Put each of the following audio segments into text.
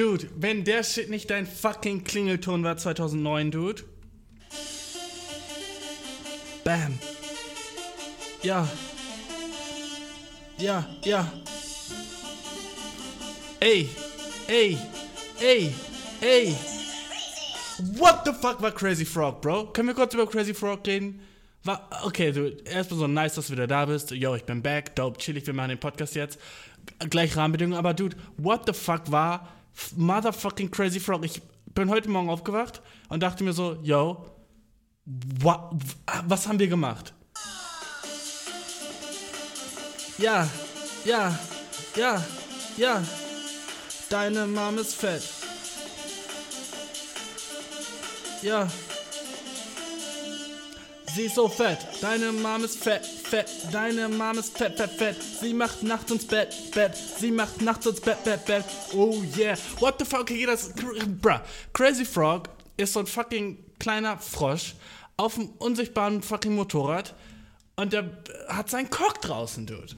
Dude, wenn der Shit nicht dein fucking Klingelton war 2009, Dude. Bam. Ja. Ja, ja. Ey, ey, ey, ey. What the fuck war Crazy Frog, Bro? Können wir kurz über Crazy Frog reden? War, okay, du, erstmal so nice, dass du wieder da bist. Yo, ich bin back, dope, chillig, wir machen den Podcast jetzt. Gleich Rahmenbedingungen, aber dude, what the fuck war motherfucking Crazy Frog? Ich bin heute Morgen aufgewacht und dachte mir so, yo, what, was haben wir gemacht? Ja, ja, ja, ja. Deine Mom ist fett. Ja. Sie ist so fett. Deine Mom ist fett, fett. Deine Mom ist fett, fett, fett. Sie macht nachts ins Bett, Bett. Sie macht nachts ins Bett, Bett, Bett. Oh yeah. What the fuck? Okay, das. Bruh. Crazy Frog ist so ein fucking kleiner Frosch auf einem unsichtbaren fucking Motorrad. Und der hat seinen Cock draußen, Dude.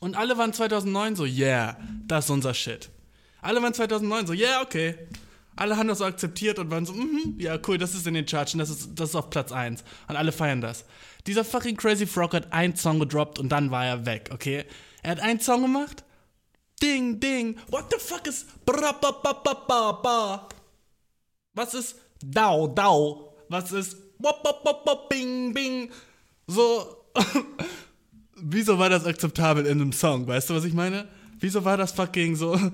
Und alle waren 2009 so, yeah, das ist unser Shit. Alle waren 2009 so, yeah, okay. Alle haben das so akzeptiert und waren so, mhm, ja, cool, das ist in den Charts und das ist, das ist auf Platz 1. Und alle feiern das. Dieser fucking Crazy Frog hat einen Song gedroppt und dann war er weg, okay? Er hat einen Song gemacht. Ding, ding. What the fuck ist. Bra, ba, ba, ba, ba, ba. Was ist. Dau, dau. Was ist. Wop, wop, wop, wop, bing, bing. So. Wieso war das akzeptabel in einem Song? Weißt du, was ich meine? Wieso war das fucking so.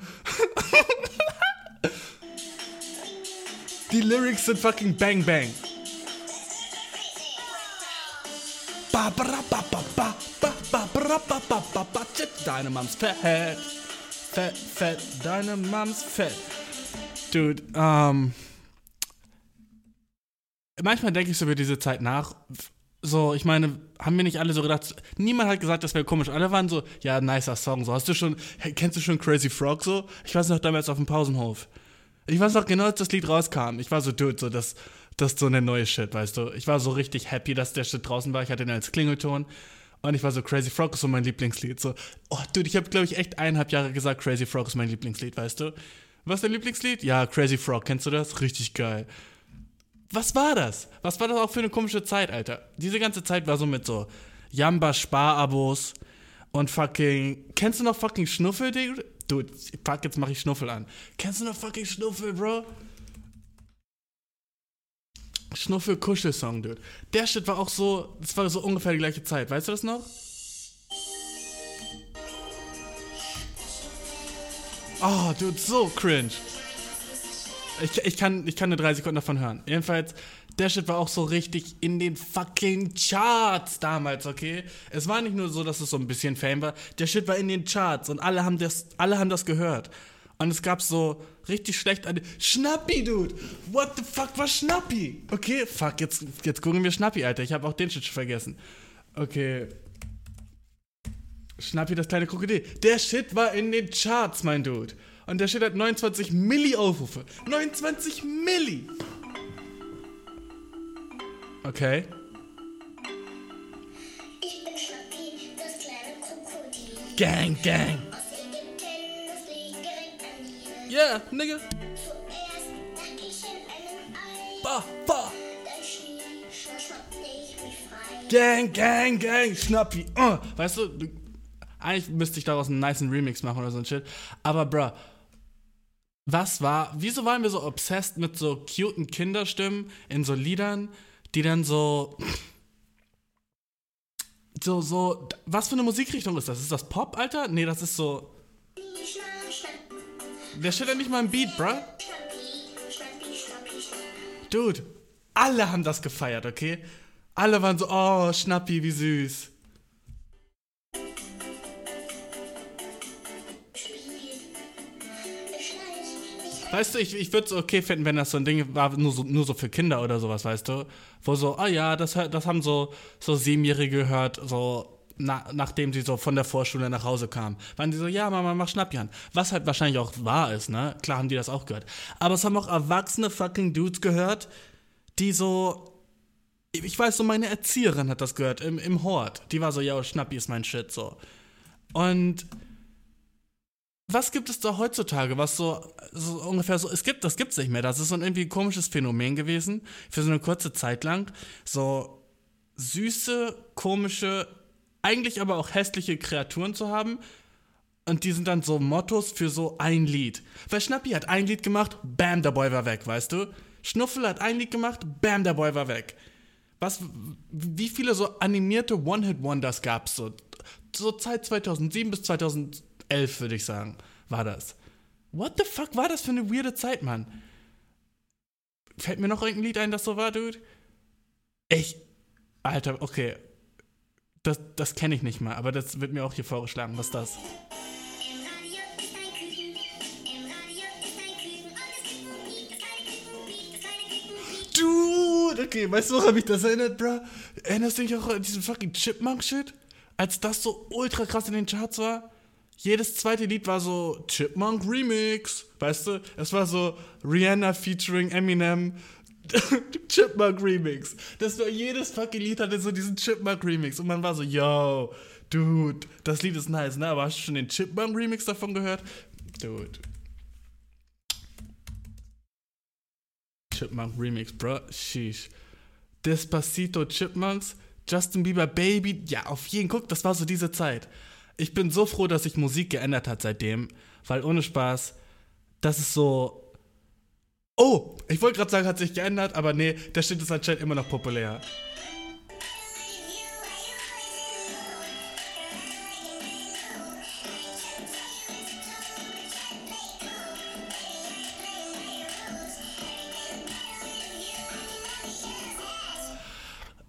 Die Lyrics sind fucking bang bang. Ba bra ba ba ba ba ba bra ba ba ba ba Deine Mams fett. Fett, fett, deine Mams fett. Dude, ähm. Manchmal denke ich so über diese Zeit nach. So, ich meine, haben wir nicht alle so gedacht, niemand hat gesagt, das wäre komisch. Alle waren so, ja, nicer Song. So, hast du schon, kennst du schon Crazy Frog so? Ich weiß noch damals auf dem Pausenhof. Ich weiß noch genau, als das Lied rauskam. Ich war so, dude, so, das, das ist so eine neue Shit, weißt du. Ich war so richtig happy, dass der Shit draußen war. Ich hatte ihn als Klingelton. Und ich war so, Crazy Frog ist so mein Lieblingslied. So, oh, dude, ich habe, glaube ich, echt eineinhalb Jahre gesagt, Crazy Frog ist mein Lieblingslied, weißt du. Was ist dein Lieblingslied? Ja, Crazy Frog. Kennst du das? Richtig geil. Was war das? Was war das auch für eine komische Zeit, Alter? Diese ganze Zeit war so mit so Jamba-Sparabos und fucking. Kennst du noch fucking Schnuffel, Dude, fuck, jetzt mach ich Schnuffel an. Kennst du noch fucking Schnuffel, Bro? Schnuffel Kuschelsong, dude. Der Shit war auch so, das war so ungefähr die gleiche Zeit. Weißt du das noch? Oh, dude, so cringe. Ich, ich, kann, ich kann nur drei Sekunden davon hören. Jedenfalls, der Shit war auch so richtig in den fucking Charts damals, okay? Es war nicht nur so, dass es so ein bisschen Fame war. Der Shit war in den Charts und alle haben das, alle haben das gehört. Und es gab so richtig schlecht eine Schnappi, Dude. What the fuck war Schnappi? Okay, fuck, jetzt, jetzt gucken wir Schnappi, Alter. Ich habe auch den Shit schon vergessen. Okay. Schnappi, das kleine Krokodil. Der Shit war in den Charts, mein Dude. Und der Shit hat 29 Milli Aufrufe. 29 Milli! Okay. Ich bin Schnappi, das kleine Krokodil. Gang, gang. Aus Ägypten, das liegt direkt an dir. Yeah, nigga. Zuerst dachte ich in einem Ei. Ba, ba. Dann schnie, schnappte ich mich frei. Gang, gang, gang. Schnappi. Uh. Weißt du, du, eigentlich müsste ich daraus einen niceen Remix machen oder so ein Shit. Aber, bruh. Was war, wieso waren wir so obsessed mit so cuten Kinderstimmen in so Liedern, die dann so. So, so. Was für eine Musikrichtung ist das? Ist das Pop, Alter? Nee, das ist so. Der steht ja nicht mal im Beat, bruh. Dude, alle haben das gefeiert, okay? Alle waren so, oh, Schnappi, wie süß. Weißt du, ich, ich würde es okay finden, wenn das so ein Ding war, nur so, nur so für Kinder oder sowas, weißt du? Wo so, ah ja, das, das haben so, so Siebenjährige gehört, so na, nachdem sie so von der Vorschule nach Hause kamen. Waren die so, ja, Mama, mach Schnappi an. Was halt wahrscheinlich auch wahr ist, ne? Klar haben die das auch gehört. Aber es haben auch erwachsene fucking Dudes gehört, die so. Ich weiß so, meine Erzieherin hat das gehört im, im Hort. Die war so, ja, Schnappi ist mein Shit, so. Und was gibt es da heutzutage, was so, so ungefähr so, es gibt, das gibt's nicht mehr. Das ist so ein irgendwie komisches Phänomen gewesen, für so eine kurze Zeit lang. So süße, komische, eigentlich aber auch hässliche Kreaturen zu haben. Und die sind dann so Mottos für so ein Lied. Weil Schnappi hat ein Lied gemacht, bam, der Boy war weg, weißt du? Schnuffel hat ein Lied gemacht, bam, der Boy war weg. Was, wie viele so animierte One-Hit-Wonders gab's so? So Zeit 2007 bis 2011, würde ich sagen, war das. What the fuck war das für eine weirde Zeit, Mann? Fällt mir noch irgendein Lied ein, das so war, Dude? Ich. Alter, okay. Das, das kenne ich nicht mal, aber das wird mir auch hier vorgeschlagen. Was ist das? Dude, okay, weißt du, woran mich das erinnert, bruh? Erinnerst du dich auch an diesen fucking Chipmunk-Shit? Als das so ultra krass in den Charts war? Jedes zweite Lied war so Chipmunk Remix, weißt du? Es war so Rihanna featuring Eminem, Chipmunk Remix. Das war jedes fucking Lied hatte so diesen Chipmunk Remix und man war so, yo, dude, das Lied ist nice, ne? Aber hast du schon den Chipmunk Remix davon gehört? Dude. Chipmunk Remix, bro. Sheesh. Despacito Chipmunks, Justin Bieber Baby. Ja, auf jeden Guck, das war so diese Zeit. Ich bin so froh, dass sich Musik geändert hat seitdem, weil ohne Spaß, das ist so. Oh, ich wollte gerade sagen, hat sich geändert, aber nee, der Shit ist anscheinend immer noch populär.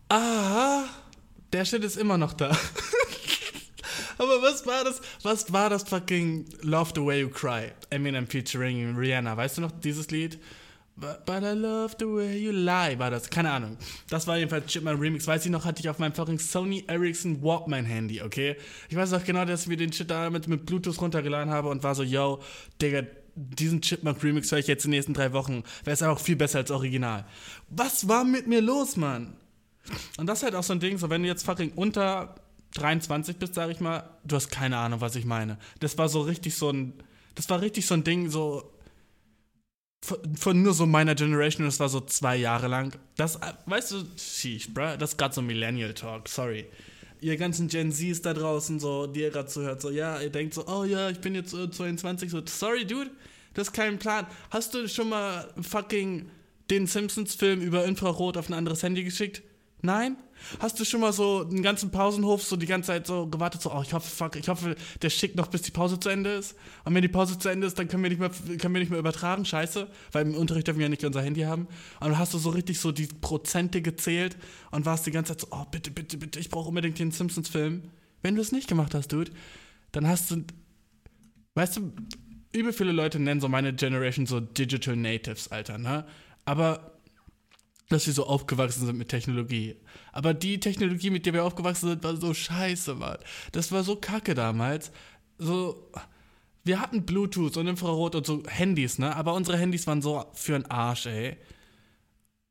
Ah, der Shit ist immer noch da. Aber was war das? Was war das fucking Love the Way You Cry? Eminem featuring Rihanna. Weißt du noch dieses Lied? But I love the way you lie, war das. Keine Ahnung. Das war jedenfalls Chipman Remix. Weiß ich noch, hatte ich auf meinem fucking Sony Ericsson Walkman Handy, okay? Ich weiß auch genau, dass ich mir den Shit damit mit Bluetooth runtergeladen habe und war so, yo, Digga, diesen Chipmunk Remix höre ich jetzt in den nächsten drei Wochen. Wäre es auch viel besser als Original. Was war mit mir los, Mann? Und das ist halt auch so ein Ding, so wenn du jetzt fucking unter 23 bist, sag ich mal, du hast keine Ahnung, was ich meine. Das war so richtig so ein, das war richtig so ein Ding, so von, von nur so meiner Generation, das war so zwei Jahre lang. Das, weißt du, sheesh, bruh, das ist gerade so Millennial Talk, sorry. Ihr ganzen Gen Zs da draußen, so, die ihr gerade zuhört, so, ja, ihr denkt so, oh ja, ich bin jetzt äh, 22, so, sorry, dude, das ist kein Plan. Hast du schon mal fucking den Simpsons-Film über Infrarot auf ein anderes Handy geschickt? Nein? Hast du schon mal so einen ganzen Pausenhof so die ganze Zeit so gewartet, so, oh, ich hoffe, fuck, ich hoffe, der schickt noch, bis die Pause zu Ende ist? Und wenn die Pause zu Ende ist, dann können wir nicht mehr, können wir nicht mehr übertragen, scheiße, weil im Unterricht dürfen wir ja nicht unser Handy haben. Und dann hast du so richtig so die Prozente gezählt und warst die ganze Zeit so, oh, bitte, bitte, bitte, ich brauche unbedingt den Simpsons-Film. Wenn du es nicht gemacht hast, Dude, dann hast du, weißt du, übel viele Leute nennen so meine Generation so Digital Natives, Alter, ne? Aber dass wir so aufgewachsen sind mit Technologie. Aber die Technologie, mit der wir aufgewachsen sind, war so scheiße, Mann. Das war so kacke damals. So, wir hatten Bluetooth und Infrarot und so Handys, ne? Aber unsere Handys waren so für den Arsch, ey.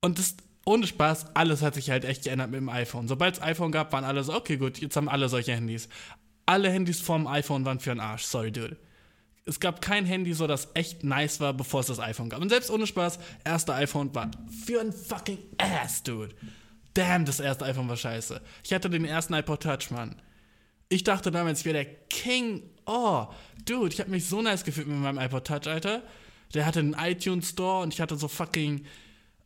Und das, ohne Spaß, alles hat sich halt echt geändert mit dem iPhone. Sobald es iPhone gab, waren alle so, okay, gut, jetzt haben alle solche Handys. Alle Handys vorm iPhone waren für den Arsch, sorry, dude es gab kein Handy, so das echt nice war, bevor es das iPhone gab. Und selbst ohne Spaß, erste iPhone war für ein fucking Ass, dude. Damn, das erste iPhone war scheiße. Ich hatte den ersten iPod Touch, Mann. Ich dachte damals, ich wäre der King. Oh, dude, ich habe mich so nice gefühlt mit meinem iPod Touch, Alter. Der hatte einen iTunes Store und ich hatte so fucking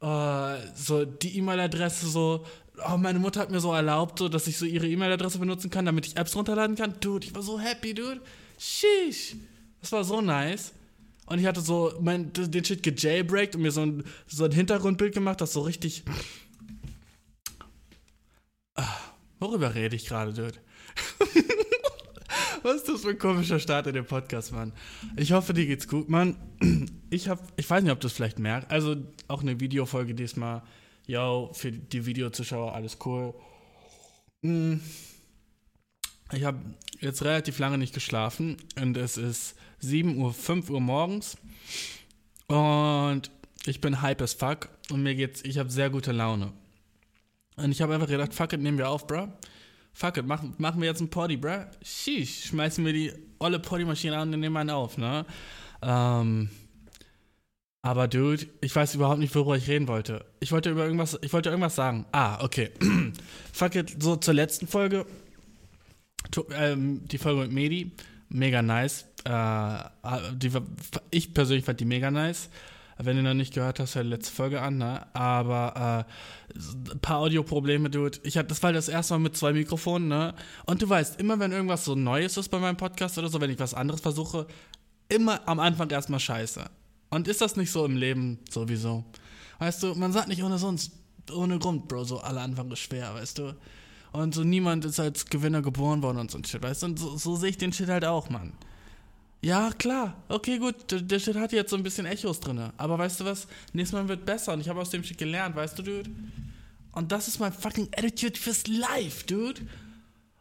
äh, so die E-Mail-Adresse so. Oh, meine Mutter hat mir so erlaubt, so, dass ich so ihre E-Mail-Adresse benutzen kann, damit ich Apps runterladen kann. Dude, ich war so happy, dude. Sheesh. Das war so nice. Und ich hatte so mein, den Shit gejailbreakt und mir so ein, so ein Hintergrundbild gemacht, das so richtig. Ah, worüber rede ich gerade, Dude? Was ist das für ein komischer Start in dem Podcast, Mann? Ich hoffe, dir geht's gut, Mann. Ich hab, ich weiß nicht, ob du es vielleicht merkst. Also auch eine Videofolge diesmal. Yo, für die Videozuschauer alles cool. Hm. Ich habe jetzt relativ lange nicht geschlafen und es ist 7 Uhr, 5 Uhr morgens und ich bin hype as fuck und mir geht's, ich habe sehr gute Laune. Und ich habe einfach gedacht, fuck it, nehmen wir auf, bro. Fuck it, machen, machen wir jetzt ein Poddy, bruh. Sheesh, schmeißen wir die olle Poddy-Maschine an und nehmen einen auf, ne? Ähm, aber Dude, ich weiß überhaupt nicht, worüber ich reden wollte. Ich wollte über irgendwas, ich wollte irgendwas sagen. Ah, okay. Fuck it, so zur letzten Folge. Tu- ähm, die Folge mit Medi, mega nice. Äh, die, war- ich persönlich fand die mega nice. Wenn du noch nicht gehört hast, hör die letzte Folge an, ne? Aber äh, paar Audioprobleme, Dude. Ich hatte, das war das erste Mal mit zwei Mikrofonen, ne? Und du weißt, immer wenn irgendwas so Neues ist bei meinem Podcast oder so, wenn ich was anderes versuche, immer am Anfang erstmal scheiße. Und ist das nicht so im Leben sowieso? Weißt du, man sagt nicht ohne sonst, ohne Grund, Bro, so alle Anfang ist schwer, weißt du? Und so niemand ist als Gewinner geboren worden und so ein Shit, weißt du? Und so, so sehe ich den Shit halt auch, Mann. Ja, klar. Okay, gut. Der, Shit hat jetzt so ein bisschen Echos drin. Aber weißt du was? Nächstes Mal wird besser. Und ich habe aus dem Shit gelernt, weißt du, Dude? Und das ist mein fucking Attitude fürs Life, Dude.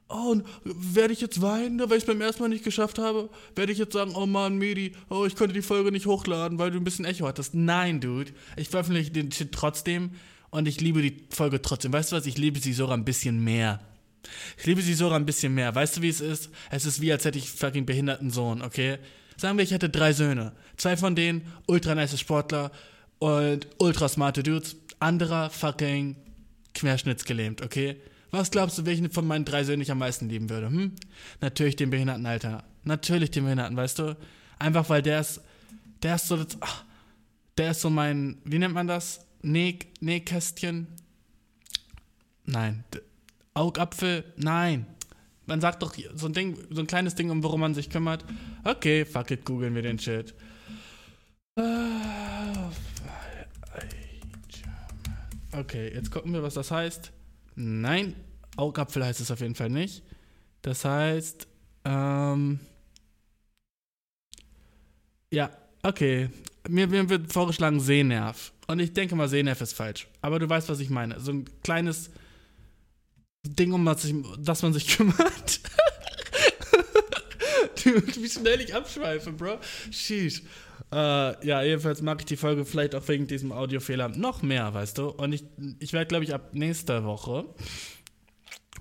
Oh, und werde ich jetzt weinen, weil ich es beim ersten Mal nicht geschafft habe? Werde ich jetzt sagen, oh Mann, Medi, oh, ich konnte die Folge nicht hochladen, weil du ein bisschen Echo hattest? Nein, Dude. Ich veröffentliche den Shit trotzdem und ich liebe die Folge trotzdem. Weißt du was? Ich liebe sie sogar ein bisschen mehr. Ich liebe sie sogar ein bisschen mehr. Weißt du, wie es ist? Es ist wie, als hätte ich fucking behinderten Sohn, okay? Sagen wir, ich hätte drei Söhne. Zwei von denen ultra nice Sportler und ultra smarte Dudes. Anderer fucking querschnittsgelähmt, okay? Was glaubst du, welchen von meinen drei Söhnen ich am meisten lieben würde? Hm? Natürlich den Behinderten, Alter. Natürlich den Behinderten, weißt du? Einfach weil der ist, der ist so, das, ach, der ist so mein, wie nennt man das? Näh, Nähkästchen? Nein. Augapfel? Nein. Man sagt doch so ein Ding, so ein kleines Ding, um worum man sich kümmert. Okay, fuck it, googeln wir den Shit. Okay, jetzt gucken wir, was das heißt. Nein, Augapfel heißt es auf jeden Fall nicht. Das heißt, ähm, ja, okay. Mir, mir wird vorgeschlagen Sehnerv. Und ich denke mal, Sehnerv ist falsch. Aber du weißt, was ich meine. So ein kleines Ding, um das, man sich kümmert. Dude, wie schnell ich abschweife, Bro. Sheesh. Äh, ja, jedenfalls mag ich die Folge vielleicht auch wegen diesem Audiofehler noch mehr, weißt du. Und ich, ich werde, glaube ich, ab nächster Woche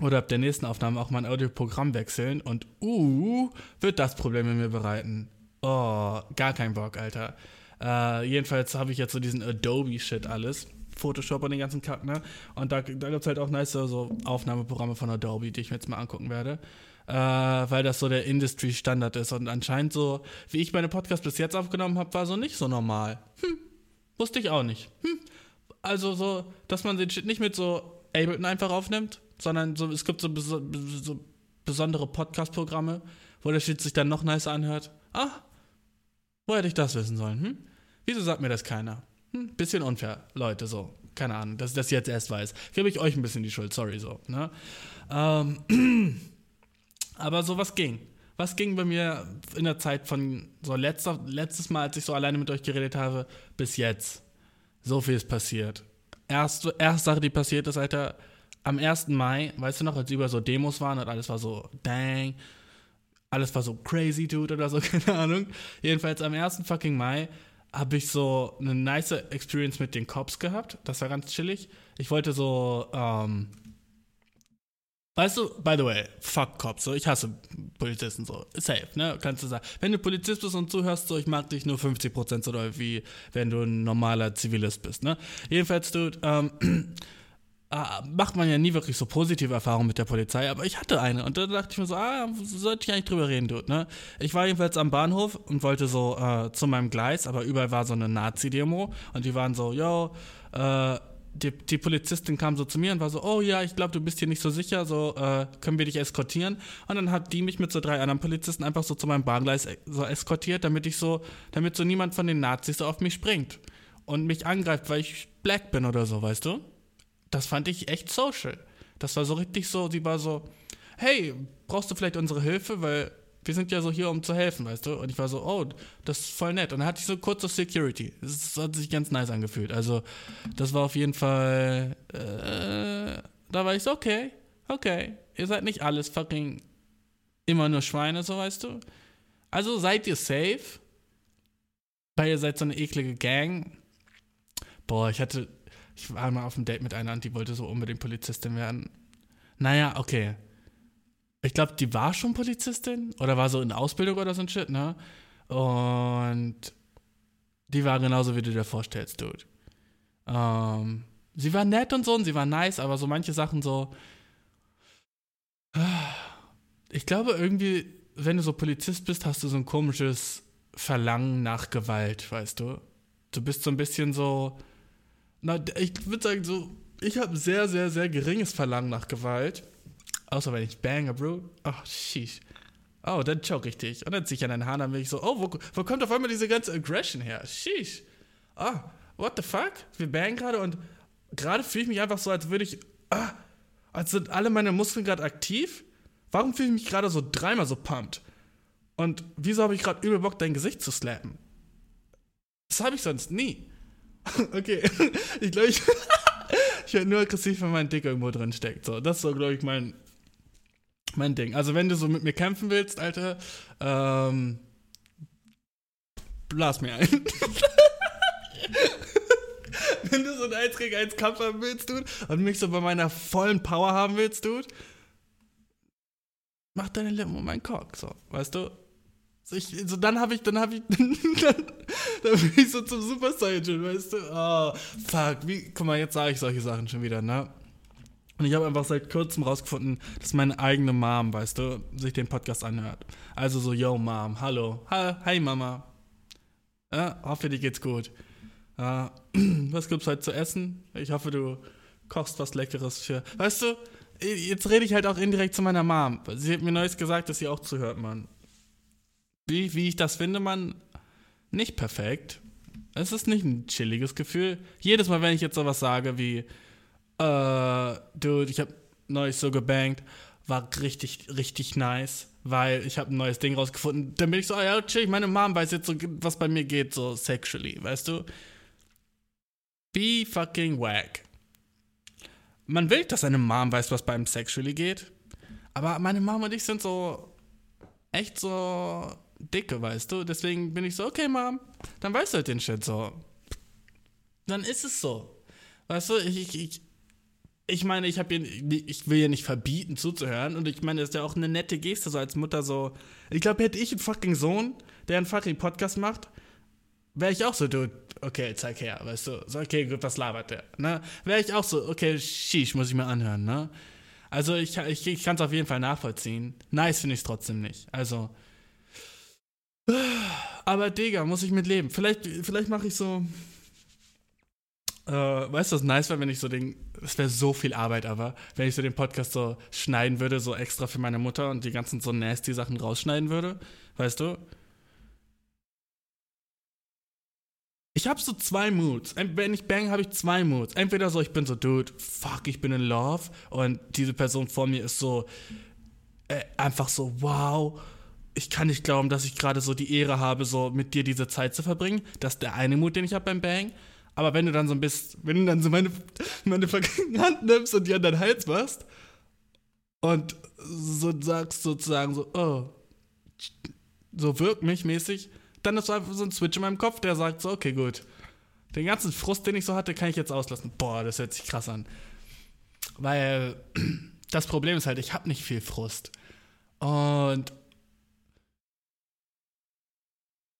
oder ab der nächsten Aufnahme auch mein Audioprogramm wechseln. Und, uh, wird das Probleme mir bereiten. Oh, gar kein Bock, Alter. Äh, jedenfalls habe ich jetzt so diesen Adobe-Shit alles. Photoshop und den ganzen Kack, ne? Und da, da gibt es halt auch nice so Aufnahmeprogramme von Adobe, die ich mir jetzt mal angucken werde. Äh, weil das so der Industry-Standard ist. Und anscheinend so, wie ich meine Podcasts bis jetzt aufgenommen habe, war so nicht so normal. Hm, wusste ich auch nicht. Hm. Also so, dass man den Shit nicht mit so Ableton einfach aufnimmt, sondern so, es gibt so, beso so besondere Podcast-Programme, wo der Shit sich dann noch nicer anhört. Ah, wo hätte ich das wissen sollen? Hm? Wieso sagt mir das keiner? Bisschen unfair, Leute, so. Keine Ahnung, dass ich das jetzt erst weiß. Gebe ich euch ein bisschen die Schuld, sorry, so. Ne? Ähm, aber so was ging. Was ging bei mir in der Zeit von so letzter, letztes Mal, als ich so alleine mit euch geredet habe, bis jetzt? So viel ist passiert. Erste, erste Sache, die passiert ist, Alter, am 1. Mai, weißt du noch, als über so Demos waren und alles war so, dang, alles war so crazy, dude, oder so, keine Ahnung. Jedenfalls am 1. fucking Mai habe ich so eine nice Experience mit den Cops gehabt. Das war ganz chillig. Ich wollte so, ähm, weißt du, by the way, fuck Cops, so, ich hasse Polizisten, so, safe, ne, kannst du sagen. Wenn du Polizist bist und zuhörst, so, ich mag dich nur 50% so wie wenn du ein normaler Zivilist bist, ne. Jedenfalls, dude, ähm, äh, macht man ja nie wirklich so positive Erfahrungen mit der Polizei, aber ich hatte eine und da dachte ich mir so, ah, sollte ich eigentlich drüber reden, Dude, ne? Ich war jedenfalls am Bahnhof und wollte so äh, zu meinem Gleis, aber überall war so eine Nazi-Demo und die waren so, yo, äh, die, die Polizistin kam so zu mir und war so, oh ja, ich glaube, du bist hier nicht so sicher, so äh, können wir dich eskortieren. Und dann hat die mich mit so drei anderen Polizisten einfach so zu meinem Bahngleis e- so eskortiert, damit ich so, damit so niemand von den Nazis so auf mich springt und mich angreift, weil ich black bin oder so, weißt du? Das fand ich echt social. Das war so richtig so, sie war so, hey, brauchst du vielleicht unsere Hilfe, weil wir sind ja so hier, um zu helfen, weißt du? Und ich war so, oh, das ist voll nett. Und dann hatte ich so kurz so Security. Das hat sich ganz nice angefühlt. Also, das war auf jeden Fall, äh, da war ich so, okay, okay, ihr seid nicht alles fucking immer nur Schweine, so weißt du? Also seid ihr safe, weil ihr seid so eine eklige Gang. Boah, ich hatte, ich war mal auf einem Date mit einer und die wollte so unbedingt Polizistin werden. Naja, okay. ich glaube, die war schon Polizistin oder war so in Ausbildung oder so ein Shit, ne? Und die war genauso, wie du dir vorstellst, Dude. Ähm, sie war nett und so und sie war nice, aber so manche Sachen so. Ich glaube, irgendwie, wenn du so Polizist bist, hast du so ein komisches Verlangen nach Gewalt, weißt du? Du bist so ein bisschen so. Na, ich würde sagen, so. Ich habe sehr, sehr, sehr geringes Verlangen nach Gewalt. Außer wenn ich bange, Bro. Ach, sheesh. Oh, dann choke ich dich. Und dann zieh ich an deinen Haaren, dann bin ich so, oh, wo, wo kommt auf einmal diese ganze Aggression her? Sheesh. Oh, what the fuck? Wir bangen gerade und gerade fühle ich mich einfach so, als würde ich, ah, als sind alle meine Muskeln gerade aktiv. Warum fühle ich mich gerade so dreimal so pumped? Und wieso habe ich gerade übel Bock, dein Gesicht zu slappen? Das habe ich sonst nie. okay, ich glaube, ich, ich werde nur aggressiv, wenn mein Dick irgendwo drin steckt. So, das ist so, glaube ich, mein, mein Ding. Also, wenn du so mit mir kämpfen willst, Alter, ähm, blas mir ein. wenn du so einen 1 gegen 1 Kampf haben willst, Dude, und mich so bei meiner vollen Power haben willst, Dude, mach deine Lippen um meinen Cock, so, weißt du? So, ich, so dann habe ich, dann habe ich, dann, dann bin ich so zum Super Saiyan, weißt du? Oh, fuck, wie, guck mal, jetzt sage ich solche Sachen schon wieder, ne? Und ich habe einfach seit kurzem rausgefunden, dass meine eigene Mom, weißt du, sich den Podcast anhört. Also so, yo Mom, hallo, ha, hi Mama. Ja, hoffe, dir geht's gut. Ja, was gibt's heute zu essen? Ich hoffe, du kochst was Leckeres für. Weißt du, jetzt rede ich halt auch indirekt zu meiner Mom. Sie hat mir neues gesagt, dass sie auch zuhört, Mann. Wie, wie ich das finde, Mann, nicht perfekt. Es ist nicht ein chilliges Gefühl. Jedes Mal, wenn ich jetzt sowas sage wie, äh, dude, ich habe neues so gebankt, war richtig, richtig nice, weil ich habe ein neues Ding rausgefunden. Dann bin ich so, ah ja, chill, meine Mom weiß jetzt so, was bei mir geht, so sexually, weißt du? Be fucking whack. Man will, dass seine Mom weiß, was beim sexually geht. Aber meine Mom und ich sind so echt so dicke, weißt du? Deswegen bin ich so, okay, Mom, dann weißt du halt den Shit so. Dann ist es so. Weißt du, ich, ich, ich, meine, ich, hab ihr, ich will ihr nicht verbieten zuzuhören und ich meine, das ist ja auch eine nette Geste, so als Mutter so. Ich glaube, hätte ich einen fucking Sohn, der einen fucking Podcast macht, wäre ich auch so, du, okay, zeig her, weißt du. So, okay, gut, was labert der? Ne? Wäre ich auch so, okay, sheesh, muss ich mir anhören, ne? Also ich, ich, ich kann es auf jeden Fall nachvollziehen. Nice finde ich es trotzdem nicht. Also. Aber Digga, muss ich mit leben. Vielleicht, vielleicht mache ich so. Äh, weißt du, was nice wäre, wenn ich so den. Es wäre so viel Arbeit, aber wenn ich so den Podcast so schneiden würde, so extra für meine Mutter und die ganzen so nasty Sachen rausschneiden würde. Weißt du? Ich habe so zwei Moods. Wenn ich bang, habe ich zwei Moods. Entweder so, ich bin so, dude, fuck, ich bin in love. Und diese Person vor mir ist so, äh, einfach so, wow, ich kann nicht glauben, dass ich gerade so die Ehre habe, so mit dir diese Zeit zu verbringen. Das ist der eine Mut, den ich habe beim Bang. Aber wenn du dann so ein bisschen, wenn du dann so meine, meine Hand nimmst und die an deinen Hals machst und so sagst sozusagen so, oh, so wirkt mich mäßig, dann ist so einfach so ein Switch in meinem Kopf, der sagt so, okay, gut. Den ganzen Frust, den ich so hatte, kann ich jetzt auslassen. Boah, das hört sich krass an. Weil das Problem ist halt, ich habe nicht viel Frust. Und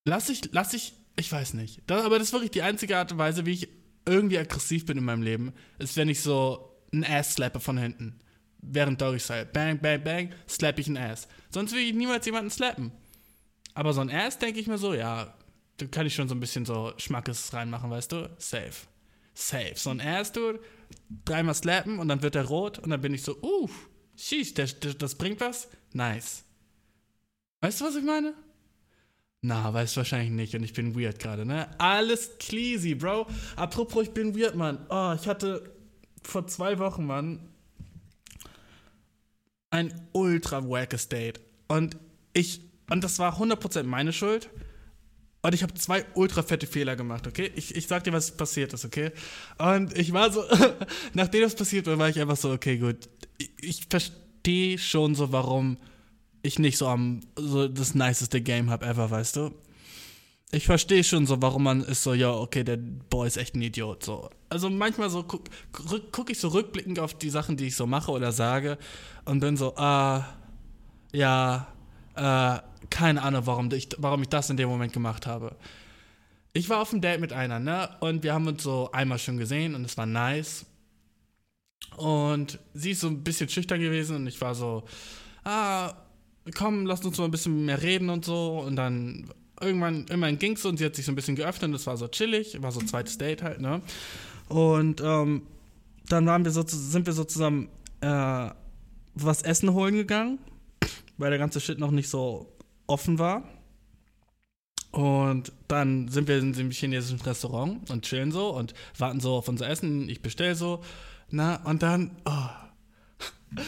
lass ich, lass ich, ich weiß nicht. Das, aber das ist wirklich die einzige Art und Weise, wie ich irgendwie aggressiv bin in meinem Leben, ist, wenn ich so einen Ass slappe von hinten. Während Doggy Style. Bang, bang, bang, slap ich einen Ass. Sonst will ich niemals jemanden slappen. Aber so ein Ass denke ich mir so, ja, da kann ich schon so ein bisschen so Schmackes reinmachen, weißt du? Safe. Safe. So ein Ass, du, dreimal slappen und dann wird er rot und dann bin ich so, uh, sheesh, das, das bringt was? Nice. Weißt du, was ich meine? Na, weißt du wahrscheinlich nicht und ich bin weird gerade, ne? Alles cleasy, Bro. Apropos, ich bin weird, Mann. Oh, ich hatte vor zwei Wochen, Mann, ein ultra wackes Date. Und ich und das war 100% meine Schuld. Und ich habe zwei ultra fette Fehler gemacht, okay? Ich, ich sag dir, was passiert ist, okay? Und ich war so, nachdem das passiert war, war ich einfach so, okay, gut. Ich, ich verstehe schon so, warum ich nicht so am, so das niceste Game habe ever, weißt du? Ich verstehe schon so, warum man ist so, ja, okay, der Boy ist echt ein Idiot, so. Also manchmal so gucke guck ich so rückblickend auf die Sachen, die ich so mache oder sage und bin so, ah, Ja, äh, keine Ahnung, warum ich, warum ich das in dem Moment gemacht habe. Ich war auf dem Date mit einer, ne? Und wir haben uns so einmal schon gesehen und es war nice. Und sie ist so ein bisschen schüchtern gewesen und ich war so, ah, komm, lass uns mal ein bisschen mehr reden und so. Und dann irgendwann, irgendwann ging es und sie hat sich so ein bisschen geöffnet und es war so chillig, war so zweites Date halt, ne? Und ähm, dann waren wir so, sind wir so zusammen äh, was Essen holen gegangen, weil der ganze Shit noch nicht so offen war. Und dann sind wir in dem chinesischen Restaurant und chillen so und warten so auf unser Essen. Ich bestell so. Na, und dann oh,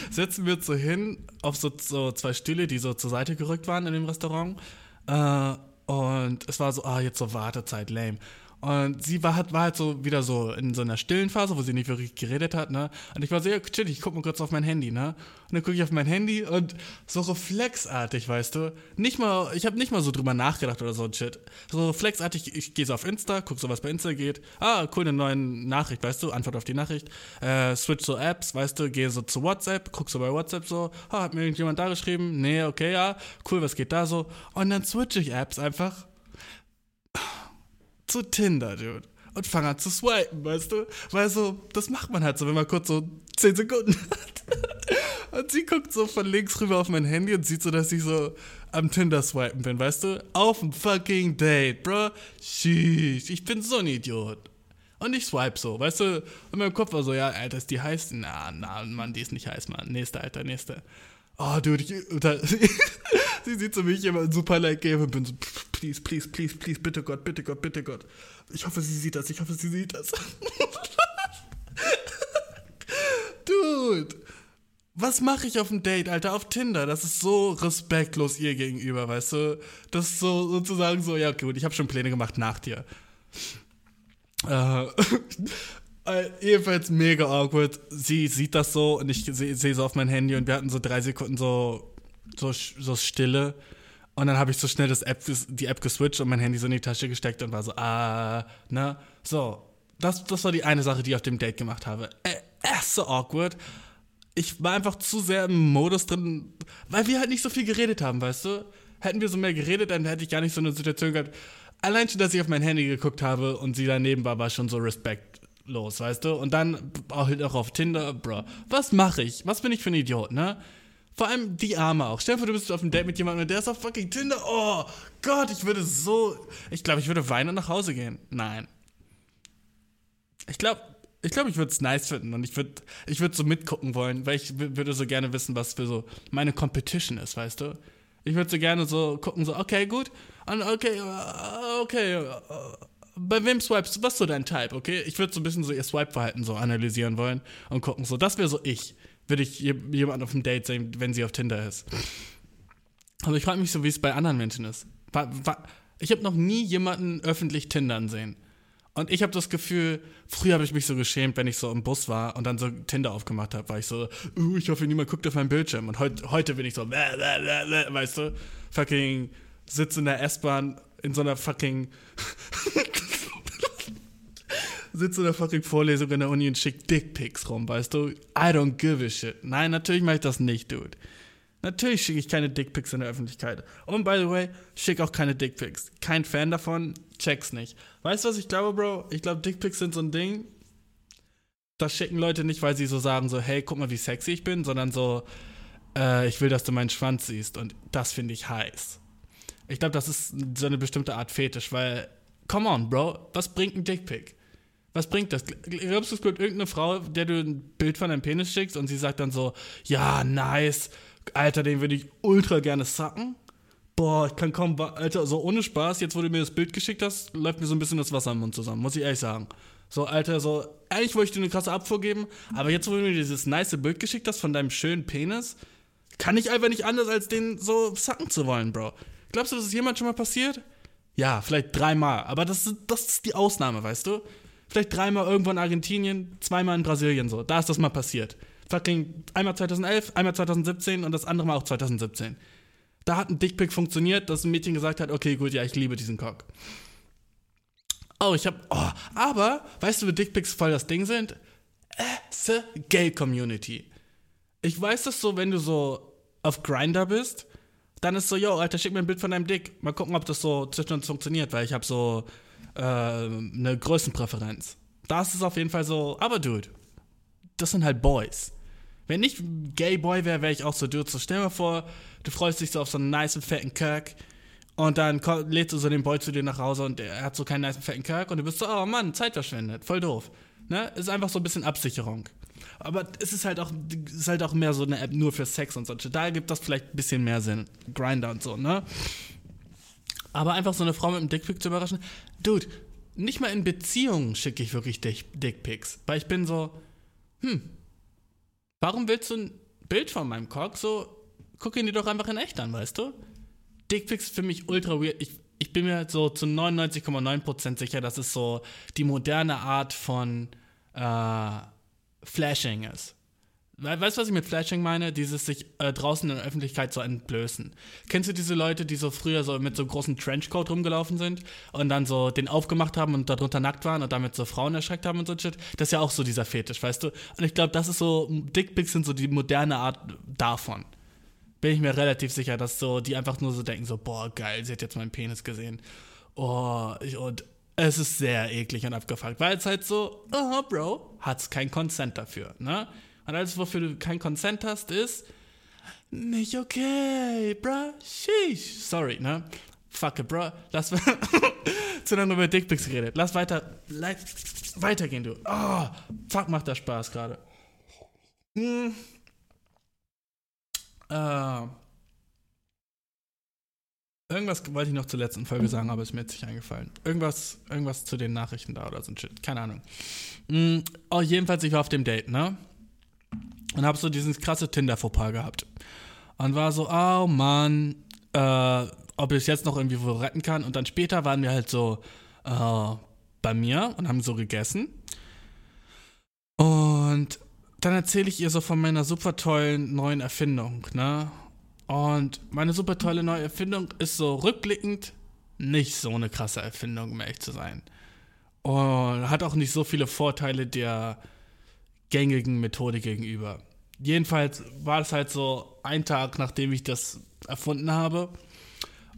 setzen wir so hin auf so, so zwei Stühle, die so zur Seite gerückt waren in dem Restaurant. Äh, und es war so, ah, jetzt so Wartezeit, lame. Und sie war, war halt so wieder so in so einer stillen Phase, wo sie nicht wirklich geredet hat, ne? Und ich war so, ja, chill, ich guck mal kurz auf mein Handy, ne? Und dann gucke ich auf mein Handy und so reflexartig, weißt du? Nicht mal, ich habe nicht mal so drüber nachgedacht oder so ein Shit. So reflexartig, ich, ich gehe so auf Insta, guck so, was bei Insta geht. Ah, cool, eine neue Nachricht, weißt du? Antwort auf die Nachricht. Äh, switch so Apps, weißt du? Gehe so zu WhatsApp, guck so bei WhatsApp so, ah, hat mir irgendjemand da geschrieben? Nee, okay, ja, cool, was geht da so? Und dann switch ich Apps einfach zu Tinder, Dude. Und fange an zu swipen, weißt du? Weil so, das macht man halt so, wenn man kurz so 10 Sekunden hat. Und sie guckt so von links rüber auf mein Handy und sieht so, dass ich so am Tinder swipen bin, weißt du? Auf dem fucking Date, bro. Sheesh, ich bin so ein Idiot. Und ich swipe so, weißt du? Und mein Kopf war so, ja, Alter, ist die heiß? Na, na, Mann, die ist nicht heiß, Mann. Nächste, Alter, nächste. Oh, dude, ich, da, sie sieht so, wie ich immer super like gebe und bin so, please, please, please, please, bitte Gott, bitte Gott, bitte Gott. Ich hoffe, sie sieht das, ich hoffe, sie sieht das. dude, was mache ich auf dem Date, Alter, auf Tinder? Das ist so respektlos ihr gegenüber, weißt du? Das ist so sozusagen so, ja, gut, ich habe schon Pläne gemacht nach dir. Äh, äh, ebenfalls mega awkward. Sie sieht das so und ich sehe seh so auf mein Handy und wir hatten so drei Sekunden so, so, so Stille. Und dann habe ich so schnell das App, die App geswitcht und mein Handy so in die Tasche gesteckt und war so, ah, ne? So, das, das war die eine Sache, die ich auf dem Date gemacht habe. Äh, äh, so awkward. Ich war einfach zu sehr im Modus drin, weil wir halt nicht so viel geredet haben, weißt du? Hätten wir so mehr geredet, dann hätte ich gar nicht so eine Situation gehabt. Allein schon, dass ich auf mein Handy geguckt habe und sie daneben war, war schon so respektlos, weißt du? Und dann auch halt auch auf Tinder, bro. Was mache ich? Was bin ich für ein Idiot, ne? Vor allem die Arme auch. Stell dir vor, du bist auf einem Date mit jemandem und der ist auf fucking Tinder. Oh Gott, ich würde so. Ich glaube, ich würde weinen und nach Hause gehen. Nein. Ich glaube, ich glaube, ich würde es nice finden und ich würde ich würd so mitgucken wollen, weil ich würde so gerne wissen, was für so meine Competition ist, weißt du? Ich würde so gerne so gucken, so, okay, gut. Und okay, äh, okay. Bei wem swipest du? Was ist so dein Type, okay? Ich würde so ein bisschen so ihr Swipe-Verhalten so analysieren wollen und gucken, so, das wäre so ich würde ich jemanden auf dem Date sehen, wenn sie auf Tinder ist. Also ich frage mich so, wie es bei anderen Menschen ist. Ich habe noch nie jemanden öffentlich Tindern sehen. Und ich habe das Gefühl, früher habe ich mich so geschämt, wenn ich so im Bus war und dann so Tinder aufgemacht habe, war ich so, uh, ich hoffe, niemand guckt auf meinen Bildschirm. Und heut, heute bin ich so, weißt du, fucking sitze in der S-Bahn in so einer fucking sitze in der fucking Vorlesung in der Uni und schick Dickpics rum, weißt du? I don't give a shit. Nein, natürlich mache ich das nicht, dude. Natürlich schicke ich keine Dickpics in der Öffentlichkeit. Und by the way, schick auch keine Dickpics. Kein Fan davon, check's nicht. Weißt du, was ich glaube, Bro? Ich glaube, Dickpics sind so ein Ding. Das schicken Leute nicht, weil sie so sagen, so, hey, guck mal, wie sexy ich bin, sondern so, äh, ich will, dass du meinen Schwanz siehst. Und das finde ich heiß. Ich glaube, das ist so eine bestimmte Art Fetisch, weil, come on, Bro, was bringt ein Dickpic? Was bringt das? Glaubst du, es gibt irgendeine Frau, der du ein Bild von deinem Penis schickst und sie sagt dann so, ja, nice, Alter, den würde ich ultra gerne sacken? Boah, ich kann kaum, Alter, so ohne Spaß, jetzt wo du mir das Bild geschickt hast, läuft mir so ein bisschen das Wasser im Mund zusammen, muss ich ehrlich sagen. So, Alter, so, eigentlich wollte ich dir eine krasse Abfuhr geben, aber jetzt, wo du mir dieses nice Bild geschickt hast von deinem schönen Penis, kann ich einfach nicht anders, als den so sacken zu wollen, Bro. Glaubst du, das ist jemand schon mal passiert? Ja, vielleicht dreimal, aber das, das ist die Ausnahme, weißt du? Vielleicht dreimal irgendwo in Argentinien, zweimal in Brasilien so. Da ist das mal passiert. Fucking einmal 2011, einmal 2017 und das andere Mal auch 2017. Da hat ein Dickpick funktioniert, dass ein Mädchen gesagt hat, okay, gut, ja, ich liebe diesen Cock. Oh, ich hab, oh, aber, weißt du, wie Dickpicks voll das Ding sind? Äh, the Gay Community. Ich weiß das so, wenn du so auf Grinder bist, dann ist so, yo, Alter, schick mir ein Bild von deinem Dick. Mal gucken, ob das so zwischen uns funktioniert, weil ich habe so äh, eine Größenpräferenz. Das ist auf jeden Fall so, aber Dude, das sind halt Boys. Wenn ich Gay Boy wäre, wäre ich auch so, Dude, so stell mal vor, du freust dich so auf so einen nice fetten Kirk und dann lädst du so den Boy zu dir nach Hause und er hat so keinen nice fetten Kirk und du bist so, oh Mann, Zeit verschwendet, voll doof. Ne? Ist einfach so ein bisschen Absicherung. Aber es ist halt auch, ist halt auch mehr so eine App nur für Sex und so. Da gibt das vielleicht ein bisschen mehr Sinn. Grinder und so, ne? Aber einfach so eine Frau mit einem Dickpick zu überraschen. Dude, nicht mal in Beziehungen schicke ich wirklich Dick- Dickpics. Weil ich bin so, hm, warum willst du ein Bild von meinem Cock? So, guck ihn dir doch einfach in echt an, weißt du? Dickpics ist für mich ultra weird. Ich, ich bin mir so zu 99,9% sicher, dass es so die moderne Art von äh, Flashing ist. We- Weißt du, was ich mit Flashing meine? Dieses sich äh, draußen in der Öffentlichkeit so entblößen. Kennst du diese Leute, die so früher so mit so großen Trenchcoat rumgelaufen sind und dann so den aufgemacht haben und darunter nackt waren und damit so Frauen erschreckt haben und so Shit? Das ist ja auch so dieser Fetisch, weißt du? Und ich glaube, das ist so, Dickpics sind so die moderne Art davon. Bin ich mir relativ sicher, dass so die einfach nur so denken, so, boah, geil, sie hat jetzt meinen Penis gesehen. Oh, ich, und es ist sehr eklig und abgefuckt, weil es halt so, oh, Bro, hat's kein Consent dafür, ne? Und alles, wofür du kein Consent hast, ist nicht okay, bruh, sheesh. Sorry, ne? Fuck it, bruh. Lass zu lange über Dickpics geredet. Lass weiter, weitergehen, du. Oh, fuck, macht das Spaß gerade. Hm. Äh, irgendwas wollte ich noch zur letzten Folge sagen, aber ist mir jetzt nicht eingefallen. Irgendwas, irgendwas zu den Nachrichten da oder so ein Shit. Keine Ahnung. Mm, oh, jedenfalls, ich war auf dem Date, ne? Und hab so dieses krasse Tinder-Fauxpas gehabt. Und war so, oh Mann, äh, ob ich es jetzt noch irgendwie wo retten kann. Und dann später waren wir halt so äh, bei mir und haben so gegessen. Und dann erzähle ich ihr so von meiner super tollen neuen Erfindung, ne? Und meine super tolle neue Erfindung ist so rückblickend nicht so eine krasse Erfindung, um ehrlich zu sein. Und hat auch nicht so viele Vorteile der gängigen Methode gegenüber. Jedenfalls war es halt so ein Tag, nachdem ich das erfunden habe.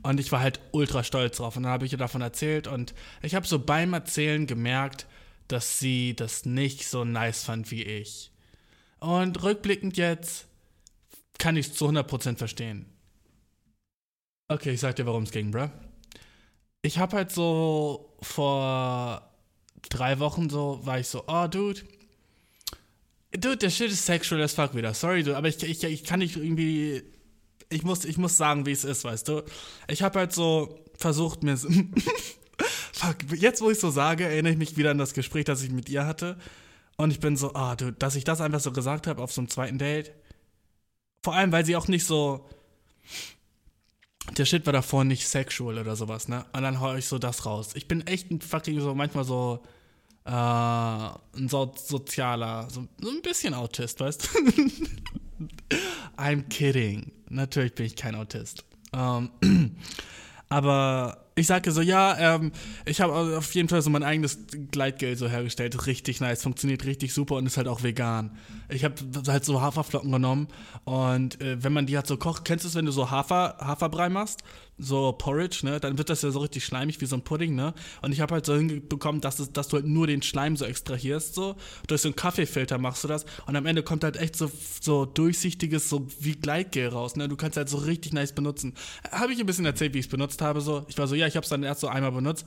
Und ich war halt ultra stolz drauf. Und dann habe ich ihr davon erzählt. Und ich habe so beim Erzählen gemerkt, dass sie das nicht so nice fand wie ich. Und rückblickend jetzt kann ich es zu 100% verstehen. Okay, ich sag dir, warum es ging, bruh. Ich habe halt so vor drei Wochen so, war ich so, oh, Dude. Dude, der Shit ist sexual as fuck wieder. Sorry, dude, aber ich, ich, ich kann nicht irgendwie. Ich muss, ich muss sagen, wie es ist, weißt du? Ich habe halt so versucht, mir. fuck, jetzt wo ich so sage, erinnere ich mich wieder an das Gespräch, das ich mit ihr hatte. Und ich bin so, ah, dude, dass ich das einfach so gesagt habe auf so einem zweiten Date. Vor allem, weil sie auch nicht so. Der Shit war davor nicht sexual oder sowas, ne? Und dann hau ich so das raus. Ich bin echt ein fucking so, manchmal so. Äh, ein so sozialer, so, so ein bisschen Autist, weißt du? I'm kidding. Natürlich bin ich kein Autist. Ähm, aber ich sage so, ja, ähm, ich habe auf jeden Fall so mein eigenes Gleitgel so hergestellt. Richtig nice, funktioniert richtig super und ist halt auch vegan. Ich habe halt so Haferflocken genommen und äh, wenn man die halt so kocht, kennst du es, wenn du so Hafer, Haferbrei machst? So Porridge, ne? Dann wird das ja so richtig schleimig wie so ein Pudding, ne? Und ich habe halt so hinbekommen, dass, es, dass du halt nur den Schleim so extrahierst, so. Durch so einen Kaffeefilter machst du das und am Ende kommt halt echt so, so durchsichtiges, so wie Gleitgel raus, ne? Du kannst halt so richtig nice benutzen. Habe ich ein bisschen erzählt, wie ich es benutzt habe, so. Ich war so, ja, ich habe es dann erst so einmal benutzt.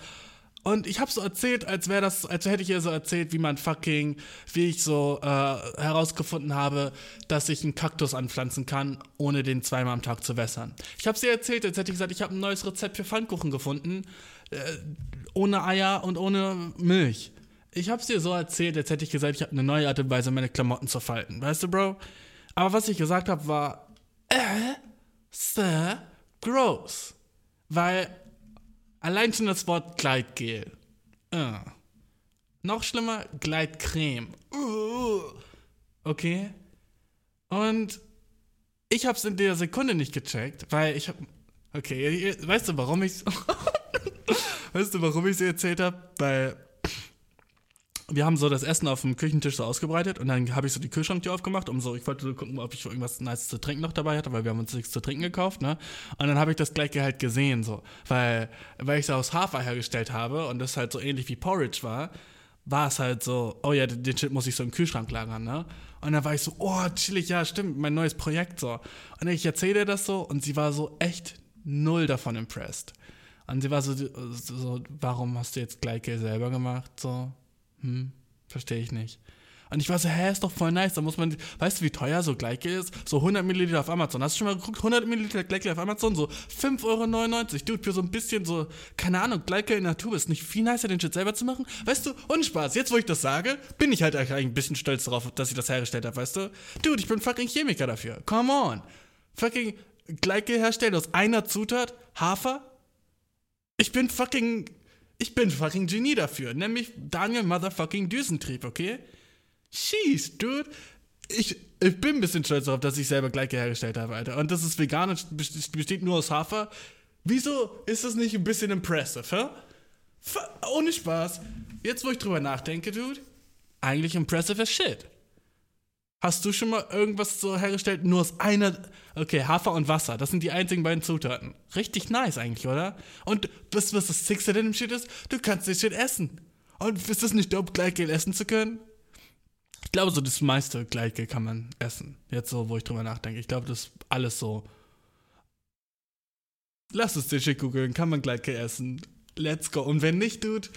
Und ich habe so erzählt, als wäre das, als hätte ich ihr so erzählt, wie man fucking, wie ich so äh, herausgefunden habe, dass ich einen Kaktus anpflanzen kann, ohne den zweimal am Tag zu wässern. Ich habe sie erzählt, als hätte ich gesagt, ich habe ein neues Rezept für Pfannkuchen gefunden, äh, ohne Eier und ohne Milch. Ich habe dir so erzählt, als hätte ich gesagt, ich habe eine neue Art und Weise, meine Klamotten zu falten. Weißt du, Bro? Aber was ich gesagt habe, war, äh, Sir, gross. Weil Allein schon das Wort Gleitgel. Äh. Noch schlimmer, Gleitcreme. Uh. Okay. Und ich hab's in der Sekunde nicht gecheckt, weil ich hab. Okay, weißt du, warum ich Weißt du, warum ich erzählt habe? Weil wir haben so das Essen auf dem Küchentisch so ausgebreitet und dann habe ich so die Kühlschranktür aufgemacht, um so, ich wollte so gucken, ob ich irgendwas Nice zu trinken noch dabei hatte, weil wir haben uns nichts zu trinken gekauft, ne? Und dann habe ich das gleiche halt gesehen, so, weil, weil ich es aus Hafer hergestellt habe und das halt so ähnlich wie Porridge war, war es halt so, oh ja, den Shit muss ich so im Kühlschrank lagern, ne? Und dann war ich so, oh, chillig, ja, stimmt, mein neues Projekt so. Und ich erzähle das so und sie war so echt null davon impressed. Und sie war so, so, warum hast du jetzt Gleitgel selber gemacht? So, hm, verstehe ich nicht. Und ich war so, hä, ist doch voll nice. Da muss man, weißt du, wie teuer so Gleitgel ist? So 100 Milliliter auf Amazon. Hast du schon mal geguckt? 100 Milliliter Gleitgel auf Amazon? So 5,99 Euro. Dude, für so ein bisschen so, keine Ahnung, Gleitgel in der Natur ist nicht viel nicer, den Shit selber zu machen. Weißt du, und Spaß. Jetzt, wo ich das sage, bin ich halt eigentlich ein bisschen stolz darauf, dass ich das hergestellt habe, weißt du? Dude, ich bin fucking Chemiker dafür. Come on. Fucking Gleitgel herstellen aus einer Zutat, Hafer. Ich bin fucking, ich bin fucking Genie dafür. Nämlich Daniel Motherfucking Düsentrieb, okay? Sheesh, dude. Ich, ich bin ein bisschen stolz darauf, dass ich selber Gleitgel hergestellt habe, Alter. Und das ist vegan und best- besteht nur aus Hafer. Wieso ist das nicht ein bisschen impressive, hä? F- Ohne Spaß. Jetzt, wo ich drüber nachdenke, dude, eigentlich impressive as shit. Hast du schon mal irgendwas so hergestellt, nur aus einer. Okay, Hafer und Wasser, das sind die einzigen beiden Zutaten. Richtig nice eigentlich, oder? Und wisst ihr, was das Sixte denn im Shit ist? Du kannst den Shit essen. Und ist das nicht dope, Gleitgel essen zu können? Ich glaube, so das meiste Gleitgel kann man essen. Jetzt so, wo ich drüber nachdenke. Ich glaube, das ist alles so. Lass es dir schick googeln, kann man Gleitgel essen. Let's go. Und wenn nicht, Dude,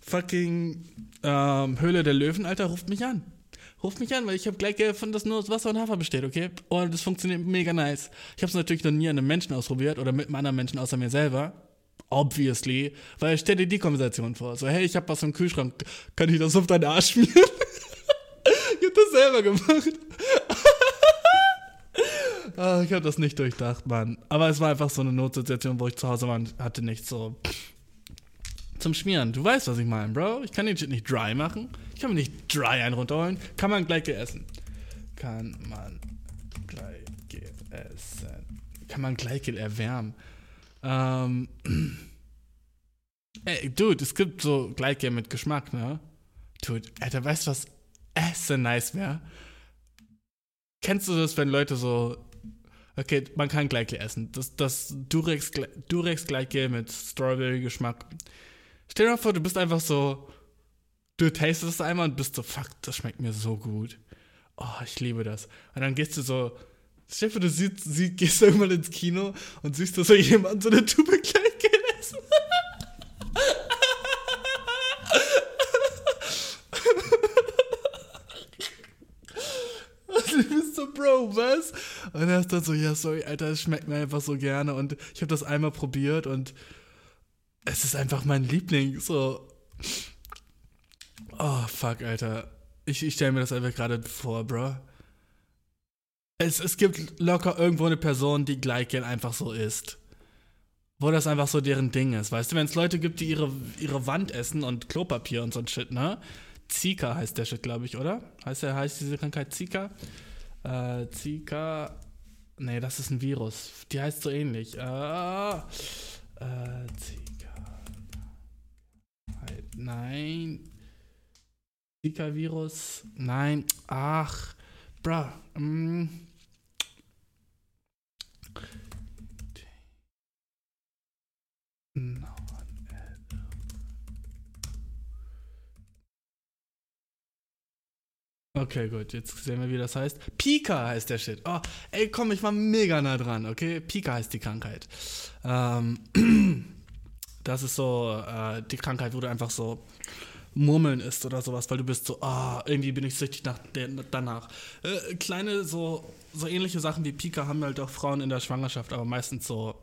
fucking ähm, Höhle der Löwen, Alter, ruft mich an. Ruft mich an, weil ich habe Gleitgel von das nur aus Wasser und Hafer besteht, okay? Und das funktioniert mega nice. Ich habe es natürlich noch nie an einem Menschen ausprobiert oder mit einem anderen Menschen außer mir selber. Obviously. Weil stell dir die Konversation vor. So, hey, ich habe was im Kühlschrank. Kann ich das auf deinen Arsch schmieren? ich hab das selber gemacht. Ah, ich habe das nicht durchdacht, Mann. Aber es war einfach so eine Notsituation, wo ich zu Hause war und hatte nichts so zum Schmieren. Du weißt, was ich meine, Bro. Ich kann den Shit nicht dry machen. Ich kann mir nicht dry einen runterholen. Kann man gleich essen. Kann man gleich essen. Kann man gleich erwärmen. Ähm. Ey, Dude, es gibt so Gleitgel mit Geschmack, ne? Dude, Alter, weißt du, was Essen nice wäre? Kennst du das, wenn Leute so. Okay, man kann Gleitgel essen. Das, das Durex, Durex mit Strawberry-Geschmack. Stell dir mal vor, du bist einfach so. Du tastest es einmal und bist so, fuck, das schmeckt mir so gut. Oh, ich liebe das. Und dann gehst du so. Stell dir vor, du siehst, sie, gehst irgendwann ins Kino und siehst da so jemand so eine Tube Gleitgel essen. Du bist so, Bro, was? Und er ist dann so, ja, sorry, Alter, es schmeckt mir einfach so gerne. Und ich habe das einmal probiert und es ist einfach mein Liebling. So. Oh, fuck, Alter. Ich, ich stelle mir das einfach gerade vor, Bro. Es, es gibt locker irgendwo eine Person, die Gleitgel einfach so isst. Wo das einfach so deren Ding ist. Weißt du, wenn es Leute gibt, die ihre, ihre Wand essen und Klopapier und so ein Shit, ne? Zika heißt der Shit, glaube ich, oder? Heißt der, heißt diese Krankheit Zika? Äh, Zika. Nee, das ist ein Virus. Die heißt so ähnlich. Äh, äh, Zika. Nein. Zika-Virus. Nein. Ach. Bruh. Mm. Okay, gut, jetzt sehen wir, wie das heißt. Pika heißt der Shit. Oh, ey, komm, ich war mega nah dran, okay? Pika heißt die Krankheit. Ähm, das ist so äh, die Krankheit, wo du einfach so Murmeln isst oder sowas, weil du bist so, ah, irgendwie bin ich süchtig nach danach. Äh, kleine, so, so ähnliche Sachen wie Pika haben halt auch Frauen in der Schwangerschaft, aber meistens so,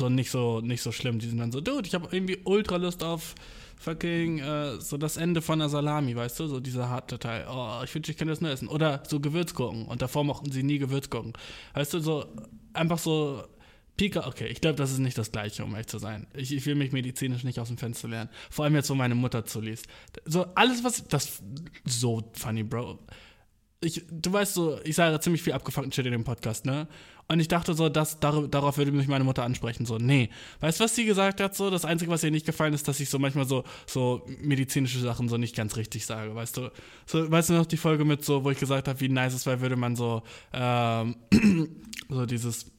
so nicht so, nicht so schlimm. Die sind dann so, dude, ich habe irgendwie ultra Lust auf fucking, äh, so das Ende von der Salami, weißt du, so dieser harte Teil. Oh, ich wünschte, ich könnte das nur essen. Oder so Gewürzgurken. Und davor mochten sie nie Gewürzgurken. Weißt du, so, einfach so, Pika, okay, ich glaube, das ist nicht das Gleiche, um ehrlich zu sein. Ich, ich will mich medizinisch nicht aus dem Fenster lernen. Vor allem jetzt, wo meine Mutter zuliest. So, alles, was, das, so funny, Bro. Ich, du weißt so, ich sage ziemlich viel abgefuckten Shit in dem Podcast, ne? Und ich dachte so, dass, dar darauf würde mich meine Mutter ansprechen. So, nee. Weißt du, was sie gesagt hat? So, das Einzige, was ihr nicht gefallen ist, dass ich so manchmal so, so medizinische Sachen so nicht ganz richtig sage. Weißt du? So, weißt du noch die Folge mit so, wo ich gesagt habe, wie nice es wäre, würde man so, ähm, so dieses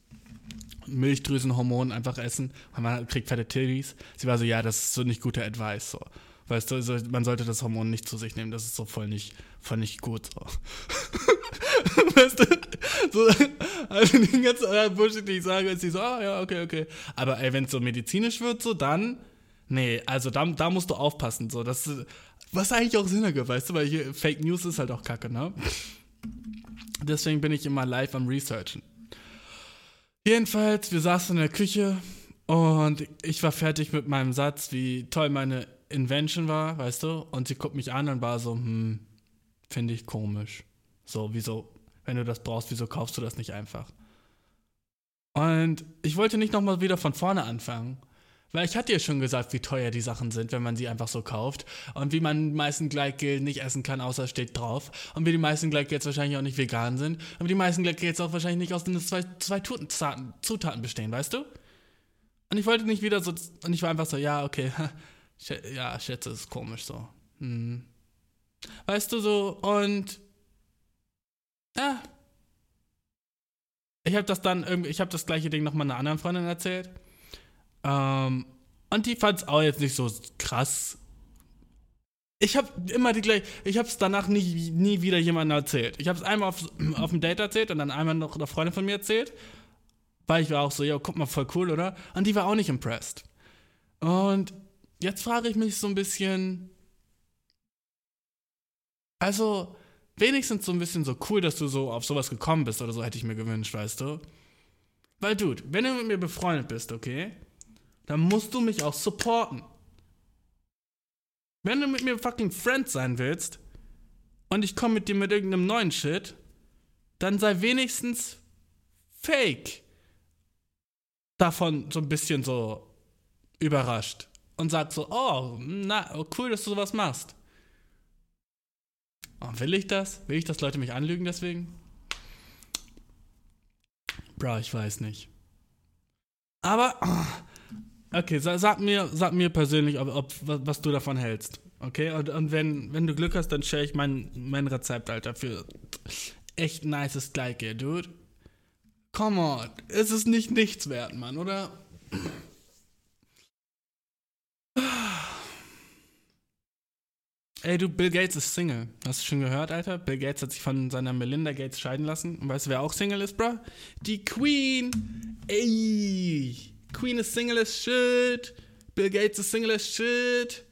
Milchdrüsenhormon einfach essen, weil man kriegt fette Titties. Sie war so, ja, das ist so nicht guter Advice. So. Weißt du, so, man sollte das Hormon nicht zu sich nehmen, das ist so voll nicht, voll nicht gut. So. weißt du, so, also den ganzen anderen Bullshit, den ich sage, ist sie so, ah ja, okay, okay. Aber ey, wenn es so medizinisch wird, so dann, nee, also da, da musst du aufpassen. So, das, was eigentlich auch Sinn ergibt, weißt du, weil hier Fake News ist halt auch kacke, ne? Deswegen bin ich immer live am Researchen. Jedenfalls, wir saßen in der Küche und ich war fertig mit meinem Satz, wie toll meine Invention war, weißt du? Und sie guckt mich an und war so, hm, finde ich komisch. So, wieso, wenn du das brauchst, wieso kaufst du das nicht einfach? Und ich wollte nicht nochmal wieder von vorne anfangen. Weil ich hatte ja schon gesagt, wie teuer die Sachen sind, wenn man sie einfach so kauft. Und wie man die meisten Gleitgel nicht essen kann, außer steht drauf. Und wie die meisten Gleitgels wahrscheinlich auch nicht vegan sind. Und wie die meisten Gleitgels auch wahrscheinlich nicht aus den zwei, zwei Zutaten, Zutaten bestehen, weißt du? Und ich wollte nicht wieder so. Und ich war einfach so, ja, okay. Ja, schätze, es ist komisch so. Hm. Weißt du so, und. Ja. Ich habe das dann irgendwie, ich habe das gleiche Ding nochmal einer anderen Freundin erzählt. Ähm, und die fand es auch jetzt nicht so krass. Ich habe immer die gleiche, ich habe es danach nie, nie wieder jemandem erzählt. Ich habe es einmal auf, auf dem Date erzählt und dann einmal noch einer Freundin von mir erzählt. Weil ich war auch so, ja, guck mal, voll cool, oder? Und die war auch nicht impressed. Und jetzt frage ich mich so ein bisschen, also wenigstens so ein bisschen so cool, dass du so auf sowas gekommen bist oder so hätte ich mir gewünscht, weißt du? Weil, Dude, wenn du mit mir befreundet bist, okay, dann musst du mich auch supporten. Wenn du mit mir fucking Friend sein willst und ich komme mit dir mit irgendeinem neuen Shit, dann sei wenigstens fake davon so ein bisschen so überrascht und sag so, oh, na, cool, dass du sowas machst. Oh, will ich das? Will ich, dass Leute mich anlügen deswegen? Bro, ich weiß nicht. Aber, okay, sag mir, sag mir persönlich, ob, ob, was du davon hältst. Okay, und, und wenn, wenn du Glück hast, dann share ich mein, mein Rezept, Alter, für echt nices Gleiche, dude. Come on, es ist nicht nichts wert, Mann, oder? Ey, du, Bill Gates ist Single. Hast du schon gehört, Alter? Bill Gates hat sich von seiner Melinda Gates scheiden lassen. Und weißt du, wer auch Single ist, bro? Die Queen. Ey. Queen ist Single as shit. Bill Gates ist Single as shit.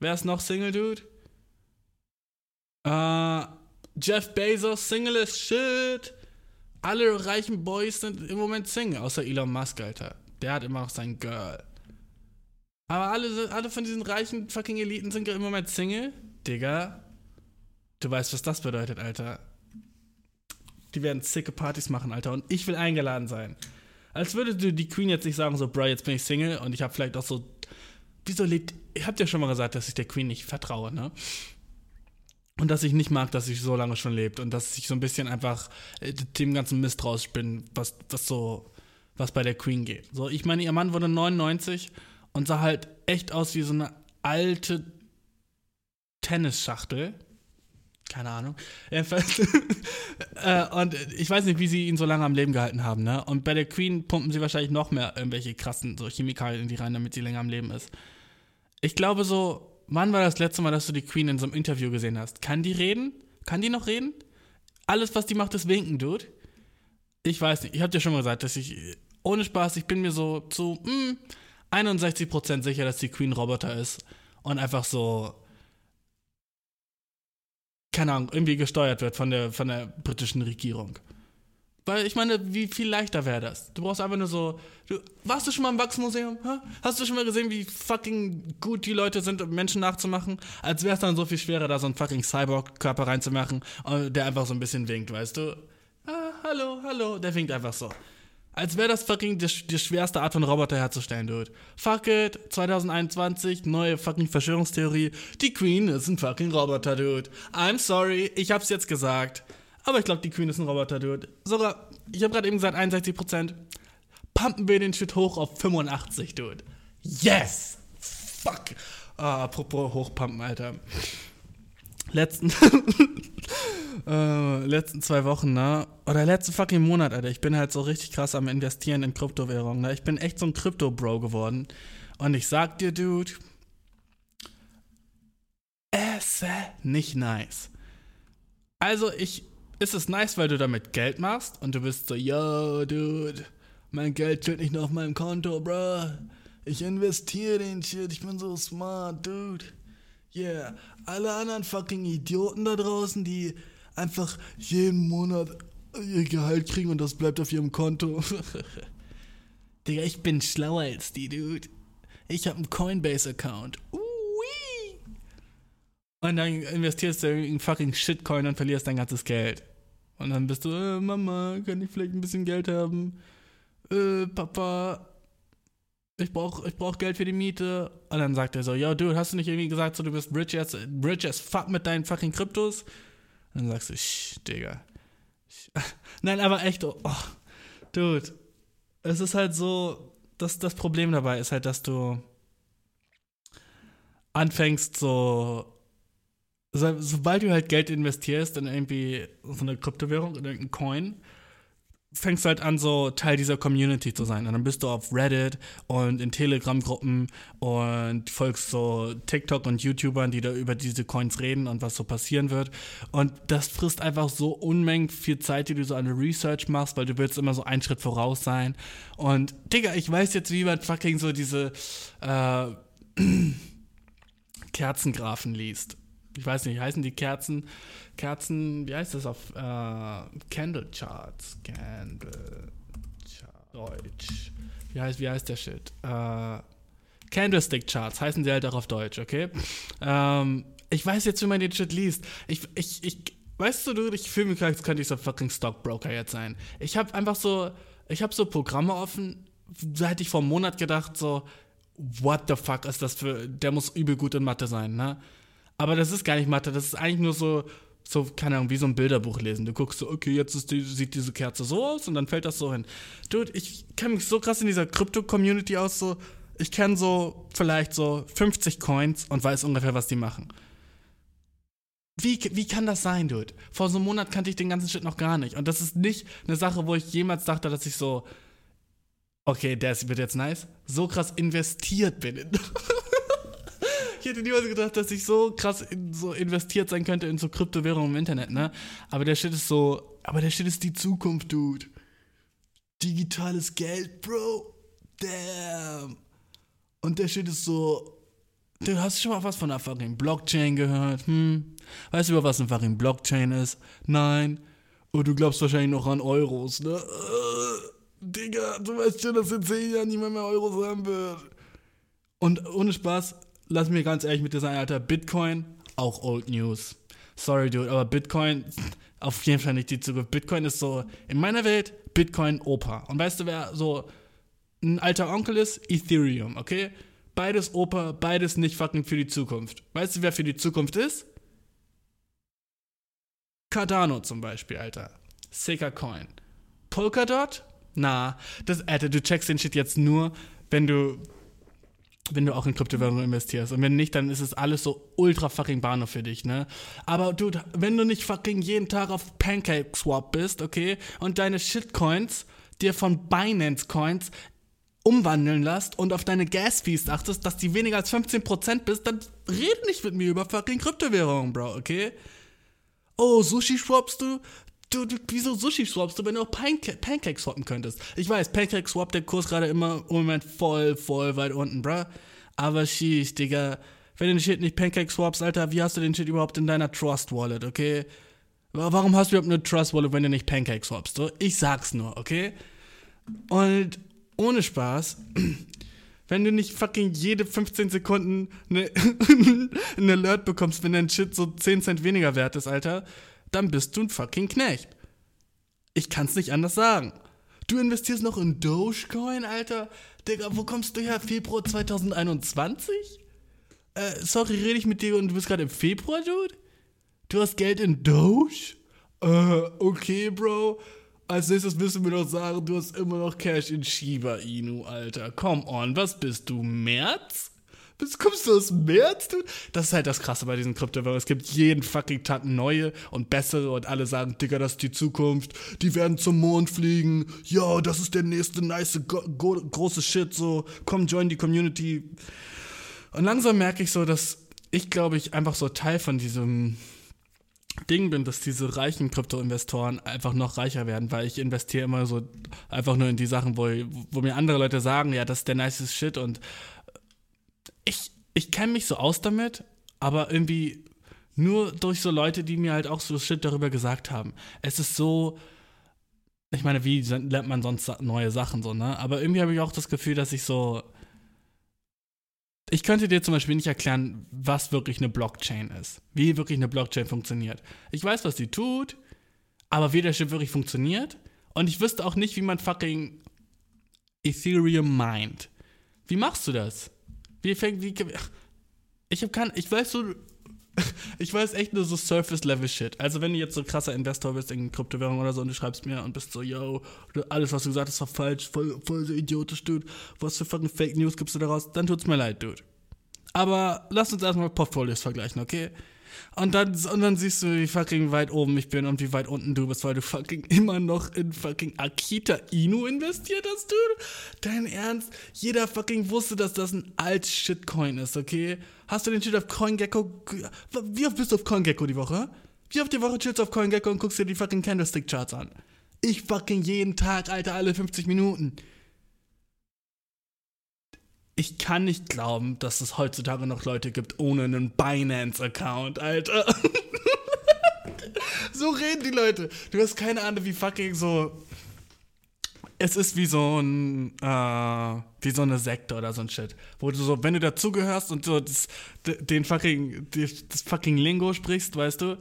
Wer ist noch Single, Dude? Uh, Jeff Bezos, Single as shit. Alle reichen Boys sind im Moment Single, außer Elon Musk, Alter. Der hat immer noch sein Girl. Aber alle, alle von diesen reichen fucking Eliten sind im Moment Single. Digga, du weißt, was das bedeutet, Alter. Die werden sicke Partys machen, Alter. Und ich will eingeladen sein. Als würde die Queen jetzt nicht sagen, so, bro, jetzt bin ich Single und ich habe vielleicht auch so. Wieso lebt. Ich hab dir schon mal gesagt, dass ich der Queen nicht vertraue, ne? Und dass ich nicht mag, dass sie so lange schon lebt und dass ich so ein bisschen einfach äh, dem ganzen misstrauisch bin, was, was so, was bei der Queen geht. So, ich meine, ihr Mann wurde 99 und sah halt echt aus wie so eine alte Tennisschachtel. Keine Ahnung. Äh, und ich weiß nicht, wie sie ihn so lange am Leben gehalten haben, ne? Und bei der Queen pumpen sie wahrscheinlich noch mehr irgendwelche krassen so Chemikalien in die rein, damit sie länger am Leben ist. Ich glaube so, wann war das letzte Mal, dass du die Queen in so einem Interview gesehen hast? Kann die reden? Kann die noch reden? Alles, was die macht, ist winken, Dude. Ich weiß nicht. Ich hab dir schon mal gesagt, dass ich, ohne Spaß, ich bin mir so zu mh, 61% sicher, dass die Queen Roboter ist. Und einfach so keine Ahnung, irgendwie gesteuert wird von der, von der britischen Regierung. Weil ich meine, wie viel leichter wäre das? Du brauchst einfach nur so. Du, warst du schon mal im Wachsmuseum? Ha? Hast du schon mal gesehen, wie fucking gut die Leute sind, Menschen nachzumachen? Als wäre es dann so viel schwerer, da so einen fucking Cyborg-Körper reinzumachen, äh, der einfach so ein bisschen winkt, weißt du? Ah, hallo, hallo, der winkt einfach so. Als wäre das fucking die, die, schwerste Art von Roboter herzustellen, dude. Fuck it, 2021, neue fucking Verschwörungstheorie. Die Queen ist ein fucking Roboter, dude. I'm sorry, ich hab's jetzt gesagt. Aber ich glaube, die Queen ist ein Roboter, dude. Sogar, ich habe gerade eben gesagt 61%. Pumpen wir den Shit hoch auf 85, Dude. Yes! Fuck! Ah, apropos hochpumpen, Alter. Letzten, äh, letzten zwei Wochen, ne? Oder letzten fucking Monat, Alter. Ich bin halt so richtig krass am Investieren in Kryptowährungen, ne? Ich bin echt so ein Krypto-Bro geworden. Und ich sag dir, Dude, es ist nicht nice. Also, ich, ist es nice, weil du damit Geld machst und du bist so, yo, Dude, mein Geld steht nicht nur auf meinem Konto, bruh. Ich investiere den Shit, ich bin so smart, Dude. Yeah, alle anderen fucking Idioten da draußen, die einfach jeden Monat ihr Gehalt kriegen und das bleibt auf ihrem Konto. Digga, ich bin schlauer als die, Dude. Ich habe einen Coinbase-Account. Ui. Und dann investierst du in fucking Shitcoin und verlierst dein ganzes Geld. Und dann bist du, äh, Mama, kann ich vielleicht ein bisschen Geld haben? Äh, Papa, ich brauch, ich brauch Geld für die Miete. Und dann sagt er so, yo, dude, hast du nicht irgendwie gesagt, so, du bist rich as, rich as fuck mit deinen fucking Kryptos? Und dann sagst du, sch, Digga. Nein, aber echt, oh, oh, dude. Es ist halt so, das, das Problem dabei ist halt, dass du anfängst so, so sobald du halt Geld investierst in irgendwie so eine Kryptowährung, in irgendeinen Coin, fängst halt an, so Teil dieser Community zu sein. Und dann bist du auf Reddit und in Telegram-Gruppen und folgst so TikTok und YouTubern, die da über diese Coins reden und was so passieren wird. Und das frisst einfach so Unmengen viel Zeit, die du so an der Research machst, weil du willst immer so einen Schritt voraus sein. Und Digga, ich weiß jetzt, wie man fucking so diese äh, Kerzengrafen liest. Ich weiß nicht, heißen die Kerzen, Kerzen, wie heißt das auf äh, Candle Charts? Candle Chart, Deutsch. Wie heißt, wie heißt der Shit? Äh, Candlestick Charts heißen sie halt auch auf Deutsch, okay? Ähm, ich weiß jetzt, wie man den Shit liest. Ich, ich, ich, weißt du, du, ich fühle mich, als könnte ich so fucking Stockbroker jetzt sein. Ich habe einfach so, ich habe so Programme offen, da hätte ich vor einem Monat gedacht, so, what the fuck ist das für, der muss übel gut in Mathe sein, ne? Aber das ist gar nicht Mathe, das ist eigentlich nur so, so, keine Ahnung, wie so ein Bilderbuch lesen. Du guckst so, okay, jetzt die, sieht diese Kerze so aus und dann fällt das so hin. Dude, ich kenne mich so krass in dieser Krypto-Community aus, so, ich kenne so vielleicht so 50 Coins und weiß ungefähr, was die machen. Wie, wie kann das sein, Dude? Vor so einem Monat kannte ich den ganzen Shit noch gar nicht. Und das ist nicht eine Sache, wo ich jemals dachte, dass ich so, okay, das wird jetzt nice, so krass investiert bin. Ich hätte niemals gedacht, dass ich so krass in, so investiert sein könnte in so Kryptowährungen im Internet, ne? Aber der Shit ist so, aber der Shit ist die Zukunft, Dude. Digitales Geld, Bro. Damn. Und der Shit ist so, Du hast schon mal was von fucking Blockchain gehört? Hm? Weißt du, über was fucking Blockchain ist? Nein. Und du glaubst wahrscheinlich noch an Euros, ne? Äh, Digga, du weißt schon, dass in 10 Jahren niemand mehr Euros haben wird. Und ohne Spaß, lass mir ganz ehrlich mit dir sein, Alter. Bitcoin, auch Old News. Sorry, dude, aber Bitcoin, auf jeden Fall nicht die Zukunft. Bitcoin ist so, in meiner Welt, Bitcoin Opa. Und weißt du, wer so ein alter Onkel ist? Ethereum, okay? Beides Opa, beides nicht fucking für die Zukunft. Weißt du, wer für die Zukunft ist? Cardano zum Beispiel, Alter. Sicker Coin. Polkadot? Na, das, Alter, du checkst den Shit jetzt nur, wenn du, wenn du auch in Kryptowährungen investierst. Und wenn nicht, dann ist es alles so ultra fucking Bahnhof für dich, ne? Aber dude, wenn du nicht fucking jeden Tag auf Pancake Swap bist, okay, und deine Shitcoins dir von Binance Coins umwandeln lässt und auf deine Gas-Fees achtest, dass die weniger als 15% bist, dann red nicht mit mir über fucking Kryptowährungen, Bro, okay? Oh, Sushi swappst du? Du, du, wieso Sushi swappst du, wenn du auch Panca Pancake swappen könntest? Ich weiß, Pancake swap der Kurs gerade immer im Moment voll, voll weit unten, bruh. Aber sheesh, Digga. Wenn du den Shit nicht Pancake swaps, Alter, wie hast du den Shit überhaupt in deiner Trust Wallet, okay? Warum hast du überhaupt eine Trust Wallet, wenn du nicht Pancake swapst? So? Ich sag's nur, okay? Und ohne Spaß, wenn du nicht fucking jede 15 Sekunden eine, einen Alert bekommst, wenn dein Shit so 10 Cent weniger wert ist, Alter, dann bist du ein fucking Knecht. Ich kann's nicht anders sagen. Du investierst noch in Dogecoin, Alter? Digga, wo kommst du her? Februar 2021? Äh, sorry, rede ich mit dir und du bist gerade im Februar, Dude? Du hast Geld in Doge? Äh, okay, Bro. Als nächstes müssen wir noch sagen, du hast immer noch Cash in Shiba Inu, Alter. Come on, was bist du, März? Bist, kommst du aus März, du? Das ist halt das Krasse bei diesen Kryptowährungen. Es gibt jeden fucking Tag neue und bessere und alle sagen, Digga, das ist die Zukunft. Die werden zum Mond fliegen. Ja, das ist der nächste nice, große Shit, so. Komm, join die Community. Und langsam merke ich so, dass ich, glaube ich, einfach so Teil von diesem Ding bin, dass diese reichen Krypto-Investoren einfach noch reicher werden, weil ich investiere immer so einfach nur in die Sachen, wo, wo mir andere Leute sagen, ja, das ist der niceste Shit und ich, ich kenne mich so aus damit, aber irgendwie nur durch so Leute, die mir halt auch so Shit darüber gesagt haben. Es ist so, ich meine, wie lernt man sonst neue Sachen so, ne? Aber irgendwie habe ich auch das Gefühl, dass ich so. Ich könnte dir zum Beispiel nicht erklären, was wirklich eine Blockchain ist. Wie wirklich eine Blockchain funktioniert. Ich weiß, was sie tut, aber wie der Shit wirklich funktioniert. Und ich wüsste auch nicht, wie man fucking Ethereum meint. Wie machst du das? Wie fängt, wie, ich hab kein, ich weiß so, ich weiß echt nur so Surface-Level-Shit. Also wenn du jetzt so krasser Investor bist in Kryptowährung oder so und du schreibst mir und bist so, yo, alles, was du gesagt hast, war falsch, voll, voll so idiotisch, Dude. Was für fucking Fake News gibst du daraus? Dann tut's mir leid, Dude. Aber lass uns erstmal Portfolios vergleichen, okay? Und dann, und dann siehst du, wie fucking weit oben ich bin und wie weit unten du bist, weil du fucking immer noch in fucking Akita Inu investiert hast, dude. Dein Ernst? Jeder fucking wusste, dass das ein alt Shitcoin ist, okay? Hast du den Shit auf CoinGecko? Wie oft bist du auf CoinGecko die Woche? Wie oft die Woche chillst du auf CoinGecko und guckst dir die fucking Candlestick-Charts an? Ich fucking jeden Tag, Alter, alle 50 Minuten ich kann nicht glauben, dass es heutzutage noch Leute gibt ohne einen Binance-Account, Alter. so reden die Leute. Du hast keine Ahnung, wie fucking so. Es ist wie so ein, äh, wie so eine Sekte oder so ein Shit. Wo du so, wenn du dazugehörst und so das, den fucking, das fucking Lingo sprichst, weißt du,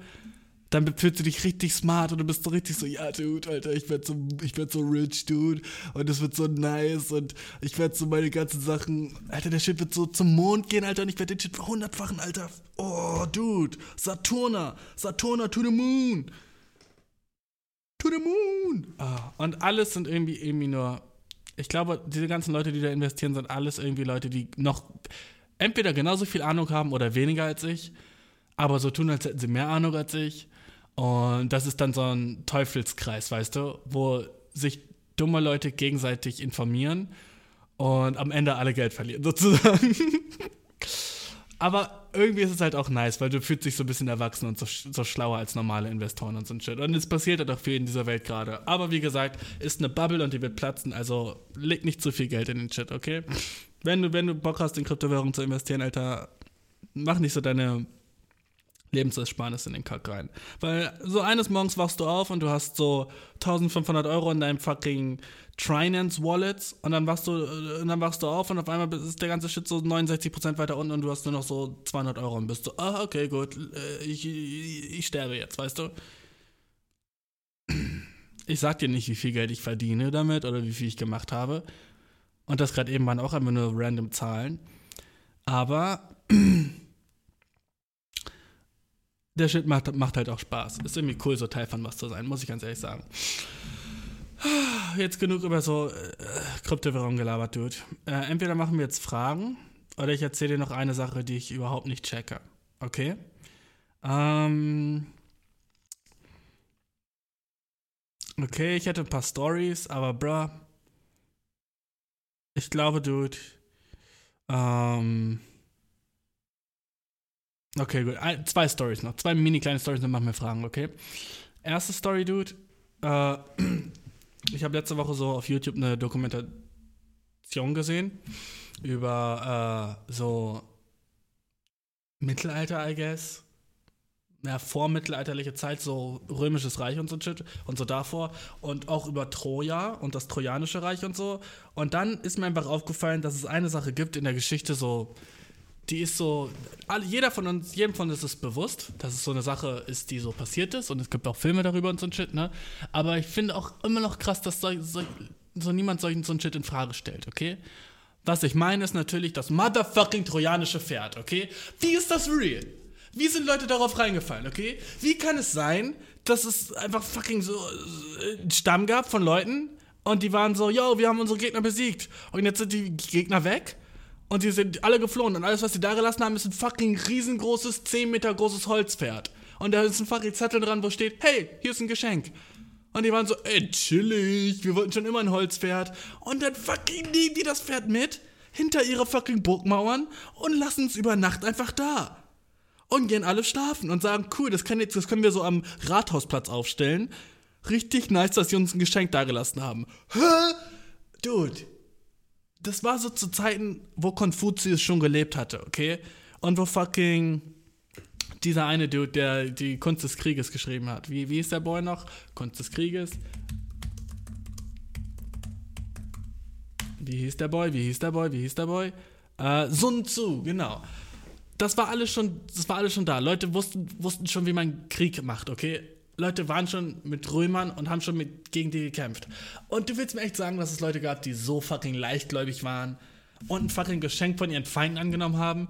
dann fühlst du dich richtig smart und du bist so richtig so, ja, Dude, Alter, ich werde so, ich werd so rich, Dude, und es wird so nice und ich werde so meine ganzen Sachen, Alter, der Shit wird so zum Mond gehen, Alter, und ich werde den Shit verhundertfachen, Alter. Oh, Dude, Saturna, Saturna to the moon. To the moon. Ah, und alles sind irgendwie, irgendwie nur, ich glaube, diese ganzen Leute, die da investieren, sind alles irgendwie Leute, die noch entweder genauso viel Ahnung haben oder weniger als ich, aber so tun, als hätten sie mehr Ahnung als ich und das ist dann so ein Teufelskreis, weißt du, wo sich dumme Leute gegenseitig informieren und am Ende alle Geld verlieren, sozusagen. Aber irgendwie ist es halt auch nice, weil du fühlst dich so ein bisschen erwachsen und so, so schlauer als normale Investoren und so ein Shit. Und es passiert halt auch viel in dieser Welt gerade. Aber wie gesagt, ist eine Bubble und die wird platzen, also leg nicht zu viel Geld in den Shit, okay? Wenn du, wenn du Bock hast, in Kryptowährungen zu investieren, Alter, mach nicht so deine Lebensersparnis in den Kack rein. Weil so eines Morgens wachst du auf und du hast so 1500 Euro in deinem fucking Trinance Wallet und dann wachst du, äh, und dann wachst du auf und auf einmal ist der ganze Shit so 69% weiter unten und du hast nur noch so 200 Euro und bist so, ah, okay, gut, äh, ich, ich, sterbe jetzt, weißt du? Ich sag dir nicht, wie viel Geld ich verdiene damit oder wie viel ich gemacht habe. Und das gerade eben waren auch einfach nur random Zahlen. Aber der Shit macht, macht halt auch Spaß. Ist irgendwie cool, so Teil von was zu sein, muss ich ganz ehrlich sagen. Jetzt genug über so äh, Kryptowährungen gelabert, Dude. Äh, entweder machen wir jetzt Fragen oder ich erzähle dir noch eine Sache, die ich überhaupt nicht checke. Okay? Ähm. Okay, ich hätte ein paar Stories, aber bruh. Ich glaube, Dude. Ähm. Okay, gut. Zwei Stories noch. Zwei mini kleine Stories, dann machen wir Fragen, okay? Erste Story, Dude. Äh, ich habe letzte Woche so auf YouTube eine Dokumentation gesehen über äh, so Mittelalter, I guess. Ja, vormittelalterliche Zeit, so römisches Reich und so Shit und so davor und auch über Troja und das Trojanische Reich und so. Und dann ist mir einfach aufgefallen, dass es eine Sache gibt in der Geschichte, so die ist so, jeder von uns, jedem von uns ist bewusst, dass es so eine Sache ist, die so passiert ist und es gibt auch Filme darüber und so ein Shit, ne? Aber ich finde auch immer noch krass, dass so, so, so niemand solchen so ein Shit in Frage stellt, okay? Was ich meine ist natürlich das motherfucking trojanische Pferd, okay? Wie ist das real? Wie sind Leute darauf reingefallen, okay? Wie kann es sein, dass es einfach fucking so äh, einen Stamm gab von Leuten und die waren so, yo, wir haben unsere Gegner besiegt. Und jetzt sind die Gegner weg und die sind alle geflohen. Und alles, was sie da gelassen haben, ist ein fucking riesengroßes, 10 Meter großes Holzpferd. Und da ist ein fucking Zettel dran, wo steht, hey, hier ist ein Geschenk. Und die waren so, ey, chillig, wir wollten schon immer ein Holzpferd. Und dann fucking nehmen die das Pferd mit, hinter ihre fucking Burgmauern und lassen es über Nacht einfach da. Und gehen alle schlafen und sagen, cool, das, kann jetzt, das können wir so am Rathausplatz aufstellen. Richtig nice, dass sie uns ein Geschenk dagelassen haben. Hä? Dude, das war so zu Zeiten, wo Konfuzius schon gelebt hatte, okay? Und wo fucking dieser eine Dude, der die Kunst des Krieges geschrieben hat. Wie, wie ist der Boy noch? Kunst des Krieges. Wie hieß der Boy? Wie hieß der Boy? Wie hieß der Boy? Äh, Sun Tzu, genau. Das war alles schon, das war alles schon da. Leute wussten, wussten schon, wie man Krieg macht, okay? Leute waren schon mit Römern und haben schon mit, gegen die gekämpft. Und du willst mir echt sagen, dass es Leute gab, die so fucking leichtgläubig waren und ein fucking Geschenk von ihren Feinden angenommen haben.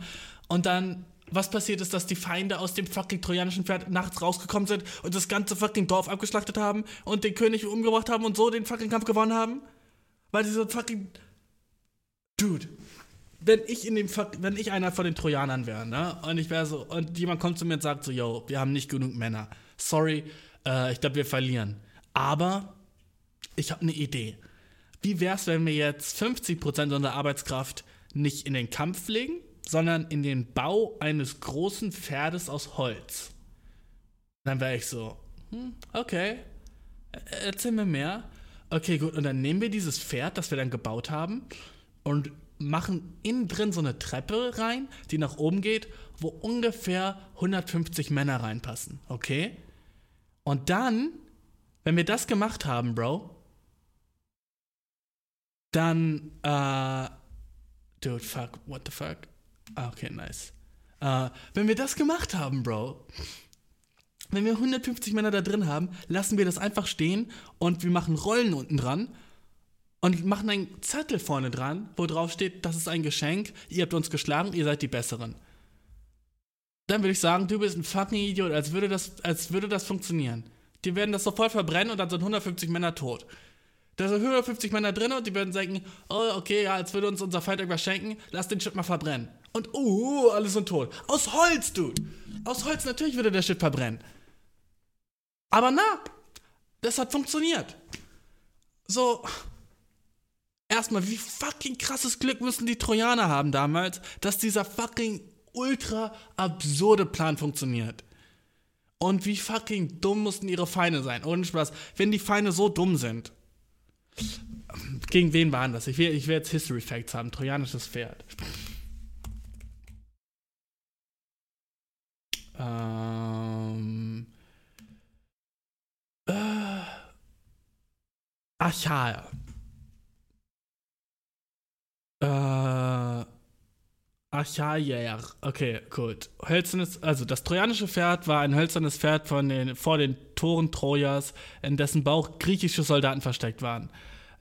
Und dann, was passiert ist, dass die Feinde aus dem fucking trojanischen Pferd nachts rausgekommen sind und das ganze fucking Dorf abgeschlachtet haben und den König umgebracht haben und so den fucking Kampf gewonnen haben? Weil sie so fucking. Dude. Wenn ich in dem wenn ich einer von den Trojanern wäre, ne? Und ich wäre so, und jemand kommt zu mir und sagt so, yo, wir haben nicht genug Männer. Sorry, äh, ich glaube, wir verlieren. Aber ich habe eine Idee. Wie wär's, wenn wir jetzt 50% unserer Arbeitskraft nicht in den Kampf legen, sondern in den Bau eines großen Pferdes aus Holz? Dann wäre ich so, hm, okay, Ä- erzähl mir mehr. Okay, gut, und dann nehmen wir dieses Pferd, das wir dann gebaut haben, und machen innen drin so eine Treppe rein, die nach oben geht, wo ungefähr 150 Männer reinpassen, okay? Und dann, wenn wir das gemacht haben, Bro, dann, äh, dude, fuck, what the fuck? Ah, Okay, nice. Äh, wenn wir das gemacht haben, Bro, wenn wir 150 Männer da drin haben, lassen wir das einfach stehen und wir machen Rollen unten dran und machen einen Zettel vorne dran, wo drauf steht, das ist ein Geschenk, ihr habt uns geschlagen, ihr seid die Besseren. Dann würde ich sagen, du bist ein fucking Idiot, als würde das, als würde das funktionieren. Die werden das sofort verbrennen und dann sind 150 Männer tot. Da sind 150 Männer drin und die würden sagen, oh, okay, ja, als würde uns unser Feind irgendwas schenken, lass den Shit mal verbrennen. Und, uh, alle sind tot. Aus Holz, Dude. Aus Holz, natürlich würde der Shit verbrennen. Aber na, das hat funktioniert. So, erstmal, wie fucking krasses Glück müssen die Trojaner haben damals, dass dieser fucking ultra absurde Plan funktioniert. Und wie fucking dumm mussten ihre Feinde sein. Ohne Spaß. Wenn die Feinde so dumm sind. Gegen wen waren das? Ich will, ich will jetzt History Facts haben. Trojanisches Pferd. Ähm. Äh, Achaia. Äh. Achaia. Okay, gut. Hölzernes, also das trojanische Pferd war ein hölzernes Pferd von den, vor den Toren Trojas, in dessen Bauch griechische Soldaten versteckt waren.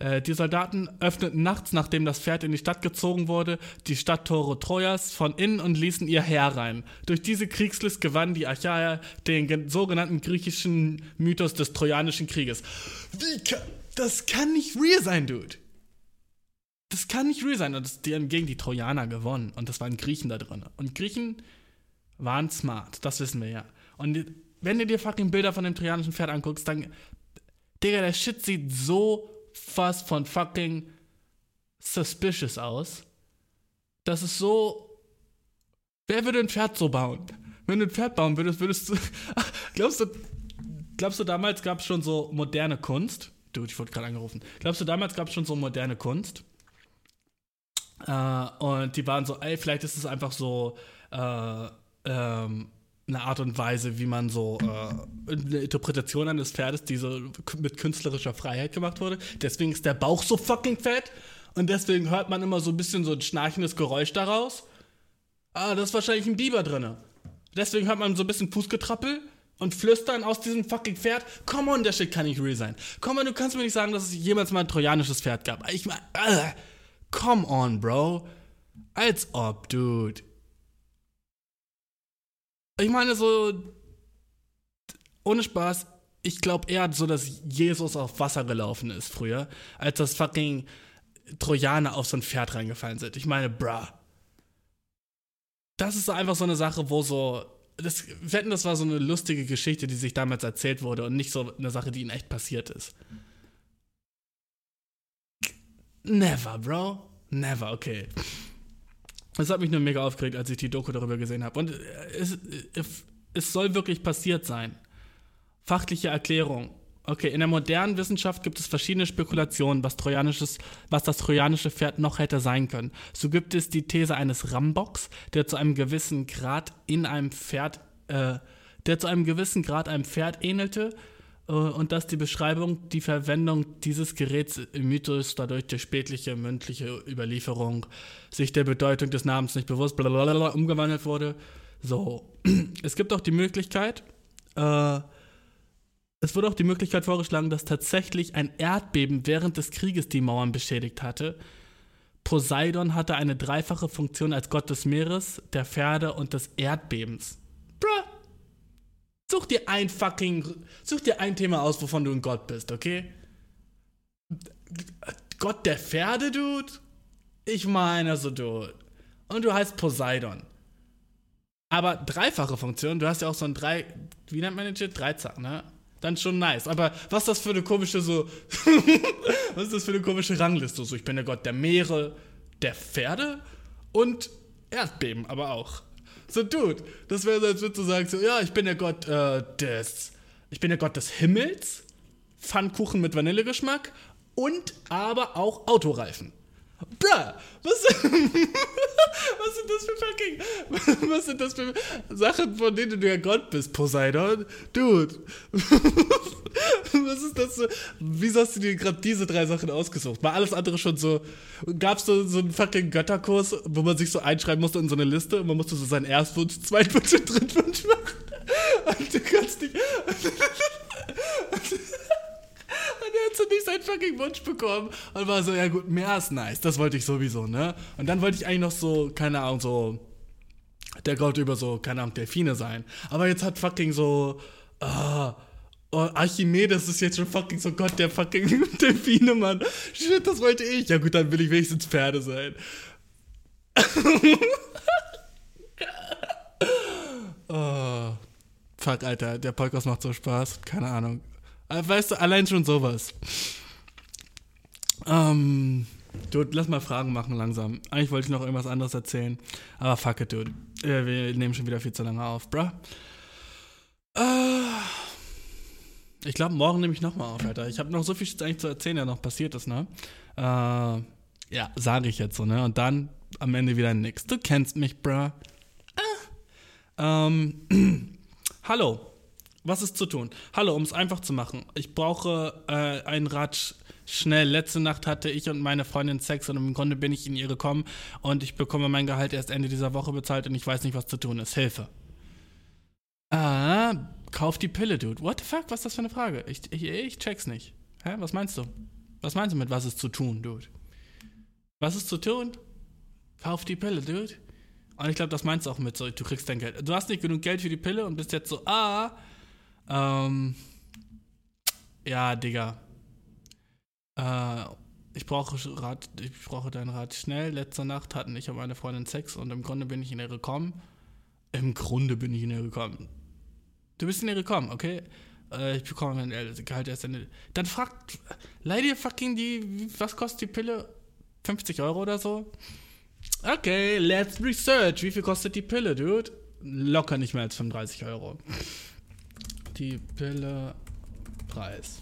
Äh, die Soldaten öffneten nachts, nachdem das Pferd in die Stadt gezogen wurde, die Stadttore Trojas von innen und ließen ihr Heer rein. Durch diese Kriegslist gewannen die Achaier den gen- sogenannten griechischen Mythos des Trojanischen Krieges. Wie kann, das kann nicht real sein, Dude. Das kann nicht real sein. Und das, die haben gegen die Trojaner gewonnen. Und das waren Griechen da drin. Und Griechen waren smart. Das wissen wir ja. Und wenn du dir fucking Bilder von dem trojanischen Pferd anguckst, dann. Digga, der Shit sieht so fast von fucking suspicious aus. Das ist so. Wer würde ein Pferd so bauen? Wenn du ein Pferd bauen würdest, würdest du. glaubst du. Glaubst du, damals gab es schon so moderne Kunst? Dude, ich wurde gerade angerufen. Glaubst du, damals gab es schon so moderne Kunst? Äh, und die waren so, ey, vielleicht ist es einfach so äh, ähm, eine Art und Weise, wie man so äh, eine Interpretation eines Pferdes, die so mit künstlerischer Freiheit gemacht wurde. Deswegen ist der Bauch so fucking fett und deswegen hört man immer so ein bisschen so ein schnarchendes Geräusch daraus. Ah, da ist wahrscheinlich ein Biber drinne. Deswegen hört man so ein bisschen Fußgetrappel und Flüstern aus diesem fucking Pferd. Come on, der Shit kann nicht real sein. Come on, du kannst mir nicht sagen, dass es jemals mal ein trojanisches Pferd gab. Ich mein, äh, come on, Bro. Als ob, Dude. Ich meine, so, ohne Spaß, ich glaube eher so, dass Jesus auf Wasser gelaufen ist früher, als dass fucking Trojaner auf so ein Pferd reingefallen sind. Ich meine, bruh. Das ist einfach so eine Sache, wo so. Das, wetten, das war so eine lustige Geschichte, die sich damals erzählt wurde und nicht so eine Sache, die ihnen echt passiert ist. Never, Bro. Never, okay. Das hat mich nur mega aufgeregt, als ich die Doku darüber gesehen habe. Und es, es, es soll wirklich passiert sein. Fachliche Erklärung. Okay, in der modernen Wissenschaft gibt es verschiedene Spekulationen, was, trojanisches, was das trojanische Pferd noch hätte sein können. So gibt es die These eines Rambocks, der zu einem gewissen Grad in einem Pferd, äh, der zu einem gewissen Grad einem Pferd ähnelte, äh, und dass die Beschreibung, die Verwendung dieses Geräts im Mythos dadurch durch spätliche mündliche Überlieferung sich der Bedeutung des Namens nicht bewusst blablabla, umgewandelt wurde. So, es gibt auch die Möglichkeit, äh, es wurde auch die Möglichkeit vorgeschlagen, dass tatsächlich ein Erdbeben während des Krieges die Mauern beschädigt hatte. Poseidon hatte eine dreifache Funktion als Gott des Meeres, der Pferde und des Erdbebens. Bruh. Such dir ein fucking. Such dir ein Thema aus, wovon du ein Gott bist, okay? Gott der Pferde, Dude? Ich meine, so, Dude. Und du heißt Poseidon. Aber dreifache Funktion, du hast ja auch so ein drei. Wie nennt man den Shit? Dreizack, ne? Dann schon nice. Aber was ist das für eine komische so. was ist das für eine komische Rangliste? So, ich bin der Gott der Meere, der Pferde und Erdbeben, aber auch. So, Dude, das wäre so, als würdest du sagen, so, ja, ich bin der Gott äh, des. Ich bin der Gott des Himmels, Pfannkuchen mit Vanillegeschmack und aber auch Autoreifen. Bruh, was, was sind das für fucking. Was sind das für Sachen, von denen du ja Gott bist, Poseidon? Dude. was ist das so? Wieso hast du dir gerade diese drei Sachen ausgesucht? War alles andere schon so. Gab es so, so einen fucking Götterkurs, wo man sich so einschreiben musste in so eine Liste und man musste so seinen Erstwunsch, Zweitwunsch und Drittwunsch machen? Und du kannst nicht. Und er hat so nicht seinen fucking Wunsch bekommen und war so, ja gut, mehr ist nice. Das wollte ich sowieso, ne? Und dann wollte ich eigentlich noch so, keine Ahnung, so der Gott über so, keine Ahnung, Delfine sein. Aber jetzt hat fucking so, ah, oh, Archimedes ist jetzt schon fucking so Gott der fucking Delfine, Mann. Shit, das wollte ich. Ja gut, dann will ich wenigstens Pferde sein. oh, fuck, Alter, der Podcast macht so Spaß. Keine Ahnung. Äh, Weißt du, allein schon sowas. Ähm, dude, lass mal Fragen machen langsam. Eigentlich wollte ich noch irgendwas anderes erzählen. Aber fuck it, dude. Äh, wir nehmen schon wieder viel zu lange auf, bruh. Äh, ich glaube, morgen nehme ich nochmal auf, Alter. Ich habe noch so viel eigentlich zu erzählen, der noch passiert ist, ne? Äh, ja, sage ich jetzt so, ne? Und dann am Ende wieder nix. Du kennst mich, bruh. Ähm, hallo. Was ist zu tun? Hallo, um es einfach zu machen. Ich brauche äh, ein Rad sch- schnell. Letzte Nacht hatte ich und meine Freundin Sex und im Grunde bin ich in ihr gekommen und ich bekomme mein Gehalt erst Ende dieser Woche bezahlt und ich weiß nicht, was zu tun ist. Hilfe. Ah, kauf die Pille, Dude. What the fuck? Was ist das für eine Frage? Ich, ich, ich check's nicht. Hä? Was meinst du? Was meinst du mit was ist zu tun, Dude? Was ist zu tun? Kauf die Pille, Dude. Und ich glaube, das meinst du auch mit so, du kriegst dein Geld. Du hast nicht genug Geld für die Pille und bist jetzt so, ah, ähm, ja, Digga. Äh, ich brauche Rat, ich brauche dein Rat schnell. Letzte Nacht hatten ich und meine Freundin Sex und im Grunde bin ich in ihr gekommen. Im Grunde bin ich in ihr gekommen. Du bist in ihr gekommen, okay? Äh, ich bekomme mein Gehalt erst Ende. Dann fragt, leih dir fucking die, was kostet die Pille? 50 Euro oder so? Okay, let's research. Wie viel kostet die Pille, Dude? Locker nicht mehr als 35 Euro. Die Pille Preis.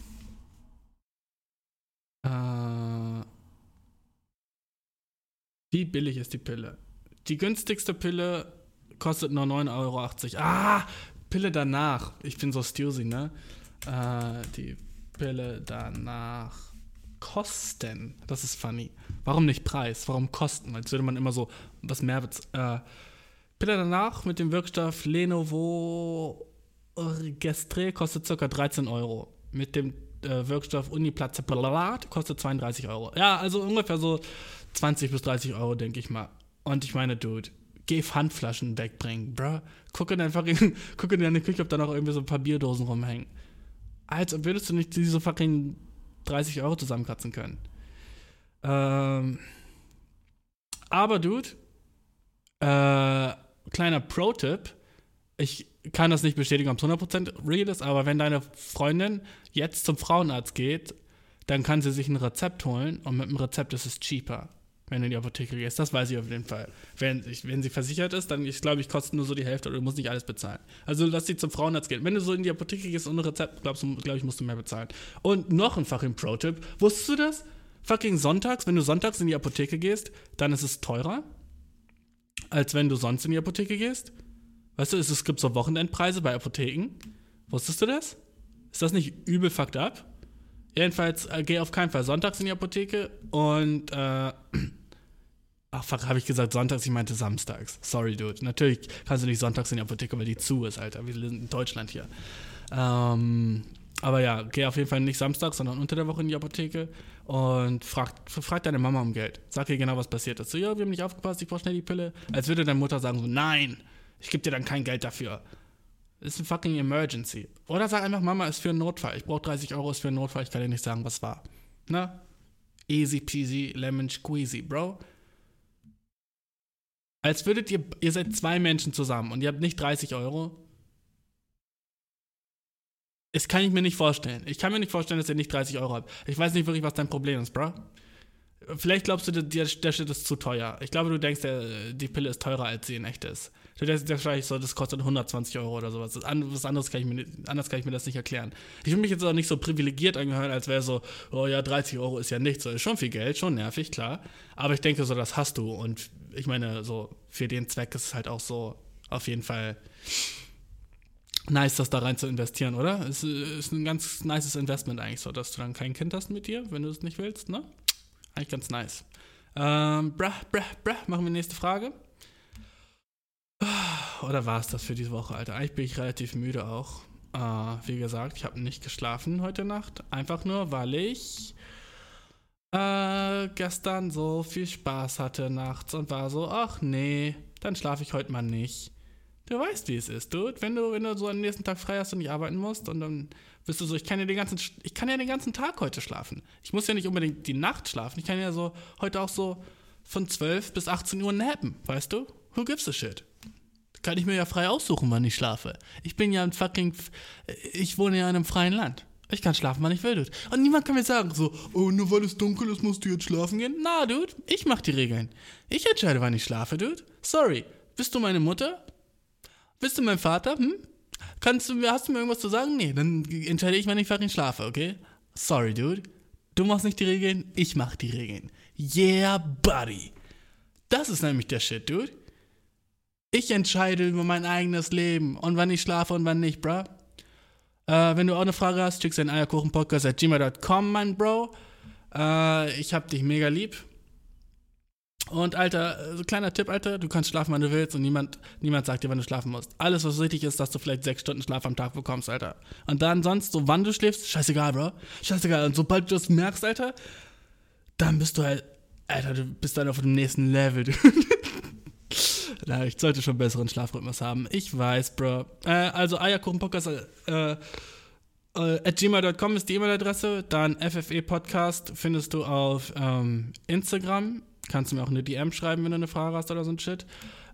Äh, wie billig ist die Pille? Die günstigste Pille kostet nur 9,80 Euro. Ah, Pille danach. Ich bin so Stussy, ne? Äh, die Pille danach. Kosten. Das ist funny. Warum nicht Preis? Warum Kosten? Als würde man immer so was mehr bez äh, Pille danach mit dem Wirkstoff Lenovo Orgestre kostet ca. 13 Euro. Mit dem äh, Wirkstoff Uniplazeplat kostet 32 Euro. Ja, also ungefähr so 20 bis 30 Euro, denke ich mal. Und ich meine, Dude, geh Pfandflaschen wegbringen, bruh. Guck in, dein fucking, guck in deine Küche, ob da noch irgendwie so ein paar Bierdosen rumhängen. Als würdest du nicht diese fucking 30 Euro zusammenkratzen können. Ähm, aber, Dude, äh, kleiner Pro-Tipp. Ich kann das nicht bestätigen, ob es 100% real ist, aber wenn deine Freundin jetzt zum Frauenarzt geht, dann kann sie sich ein Rezept holen und mit dem Rezept ist es cheaper, wenn du in die Apotheke gehst. Das weiß ich auf jeden Fall. Wenn, ich, wenn sie versichert ist, dann, ich glaube ich, kostet nur so die Hälfte oder du musst nicht alles bezahlen. Also lass sie zum Frauenarzt gehen. Wenn du so in die Apotheke gehst ohne Rezept, glaube ich, musst du mehr bezahlen. Und noch ein fucking Pro-Tipp. Wusstest du das? Fucking sonntags, wenn du sonntags in die Apotheke gehst, dann ist es teurer, als wenn du sonst in die Apotheke gehst. Weißt du, es, gibt so Wochenendpreise bei Apotheken. Wusstest du das? Ist das nicht übel fucked up? Jedenfalls, äh, geh auf keinen Fall sonntags in die Apotheke und, äh, ach fuck, habe ich gesagt sonntags, ich meinte samstags. Sorry, dude. Natürlich kannst du nicht sonntags in die Apotheke, weil die zu ist, Alter. Wir sind in Deutschland hier. Ähm, aber ja, geh auf jeden Fall nicht samstags, sondern unter der Woche in die Apotheke und frag, frag deine Mama um Geld. Sag ihr genau, was passiert ist. So, ja, wir haben nicht aufgepasst, ich brauch schnell die Pille. Als würde deine Mutter sagen so, nein, ich gebe dir dann kein Geld dafür. Ist ein fucking Emergency. Oder sag einfach, Mama, ist für einen Notfall. Ich brauche 30 Euro, ist für einen Notfall. Ich kann dir nicht sagen, was war. Na? Easy peasy, lemon squeezy, Bro. Als würdet ihr, ihr seid zwei Menschen zusammen und ihr habt nicht 30 Euro. Das kann ich mir nicht vorstellen. Ich kann mir nicht vorstellen, dass ihr nicht 30 Euro habt. Ich weiß nicht wirklich, was dein Problem ist, Bro. Vielleicht glaubst du, der, der Shit ist zu teuer. Ich glaube, du denkst, der, die Pille ist teurer, als sie in echt ist. Du denkst wahrscheinlich so, das kostet 120 Euro oder sowas. Das Was anderes kann ich mir, anders kann ich mir das nicht erklären. Ich will mich jetzt auch nicht so privilegiert angehören, als wäre so, oh ja, 30 Euro ist ja nichts. So, ist schon viel Geld, schon nervig, klar. Aber ich denke so, das hast du. Und ich meine, so, für den Zweck ist es halt auch so, auf jeden Fall nice, das da rein zu investieren, oder? Es ist ein ganz nices Investment eigentlich so, dass du dann kein Kind hast mit dir, wenn du es nicht willst, ne? Eigentlich ganz nice. Ähm, brah, brah, brah, machen wir nächste Frage. Oder war es das für diese Woche, Alter? Eigentlich bin ich relativ müde auch. Äh, wie gesagt, ich habe nicht geschlafen heute Nacht. Einfach nur, weil ich äh, gestern so viel Spaß hatte nachts und war so, ach nee, dann schlafe ich heute mal nicht. Du weißt, wie es ist, dude. Wenn du, wenn du so am nächsten Tag frei hast und nicht arbeiten musst und dann bist du so, ich kann ja den ganzen, ich kann ja den ganzen Tag heute schlafen. Ich muss ja nicht unbedingt die Nacht schlafen. Ich kann ja so heute auch so von 12 bis 18 Uhr nappen, weißt du? Who gives a shit? Kann ich mir ja frei aussuchen, wann ich schlafe. Ich bin ja ein fucking, ich wohne ja in einem freien Land. Ich kann schlafen, wann ich will, dude. Und niemand kann mir sagen so, oh, nur weil es dunkel ist, musst du jetzt schlafen gehen. Na, dude, ich mach die Regeln. Ich entscheide, wann ich schlafe, dude. Sorry. Bist du meine Mutter? Bist du mein Vater? Hm? Kannst du hast du mir irgendwas zu sagen? Nee, dann entscheide ich, wann ich fucking schlafe, okay? Sorry, dude. Du machst nicht die Regeln, ich mach die Regeln. Yeah, buddy. Das ist nämlich der Shit, dude. Ich entscheide über mein eigenes Leben und wann ich schlafe und wann nicht, bruh. Äh, wenn du auch eine Frage hast, schickst du an eierkuchenpodcast.gmail.com, mein Bro. Äh, ich hab dich mega lieb. Und Alter, so kleiner Tipp, Alter, du kannst schlafen, wann du willst und niemand, niemand sagt dir, wann du schlafen musst. Alles, was wichtig ist, dass du vielleicht sechs Stunden Schlaf am Tag bekommst, Alter. Und dann sonst, so wann du schläfst, scheißegal, Bro. Scheißegal. Und sobald du das merkst, Alter, dann bist du halt, Alter, du bist dann auf dem nächsten Level. Na, ich sollte schon besseren Schlafrhythmus haben. Ich weiß, Bro. Äh, also Eierkuchenpodcast äh, äh, at gmail.com ist die E-Mail-Adresse. Dann FFE Podcast findest du auf ähm, Instagram. Kannst du mir auch eine DM schreiben, wenn du eine Frage hast oder so ein Shit.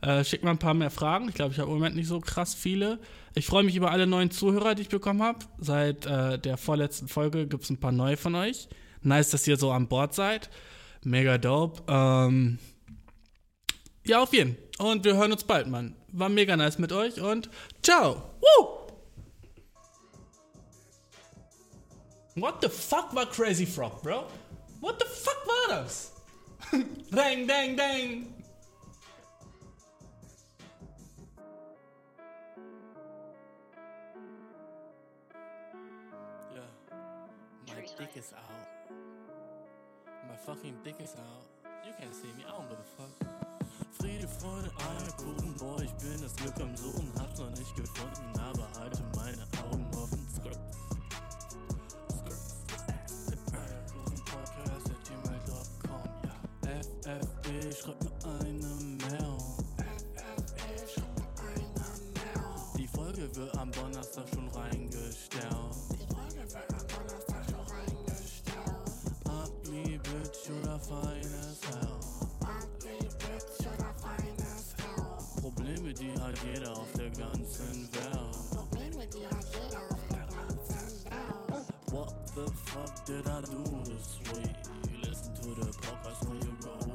Äh, schick mal ein paar mehr Fragen. Ich glaube, ich habe im Moment nicht so krass viele. Ich freue mich über alle neuen Zuhörer, die ich bekommen habe. Seit äh, der vorletzten Folge gibt es ein paar neue von euch. Nice, dass ihr so an Bord seid. Mega dope. Ähm, ja, auf jeden. Und wir hören uns bald, Mann. War mega nice mit euch und ciao. Woo! What the fuck war Crazy Frog, bro? What the fuck war das? dang, dang, dang. Yeah, my dick is out. My fucking dick is out. You can't see me, I don't give a fuck. Friede, Freude, Eierkuchen, boah, ich bin das Glück am Suchen, hab's noch nicht gefunden, aber halte meine Augen offen. Skirt. Wird am Donnerstag schon reingestellt. Ugly Bitch oder feines Hell. Probleme, die hat jeder auf der ganzen Welt. What the fuck did I do this week? Listen to the podcast when you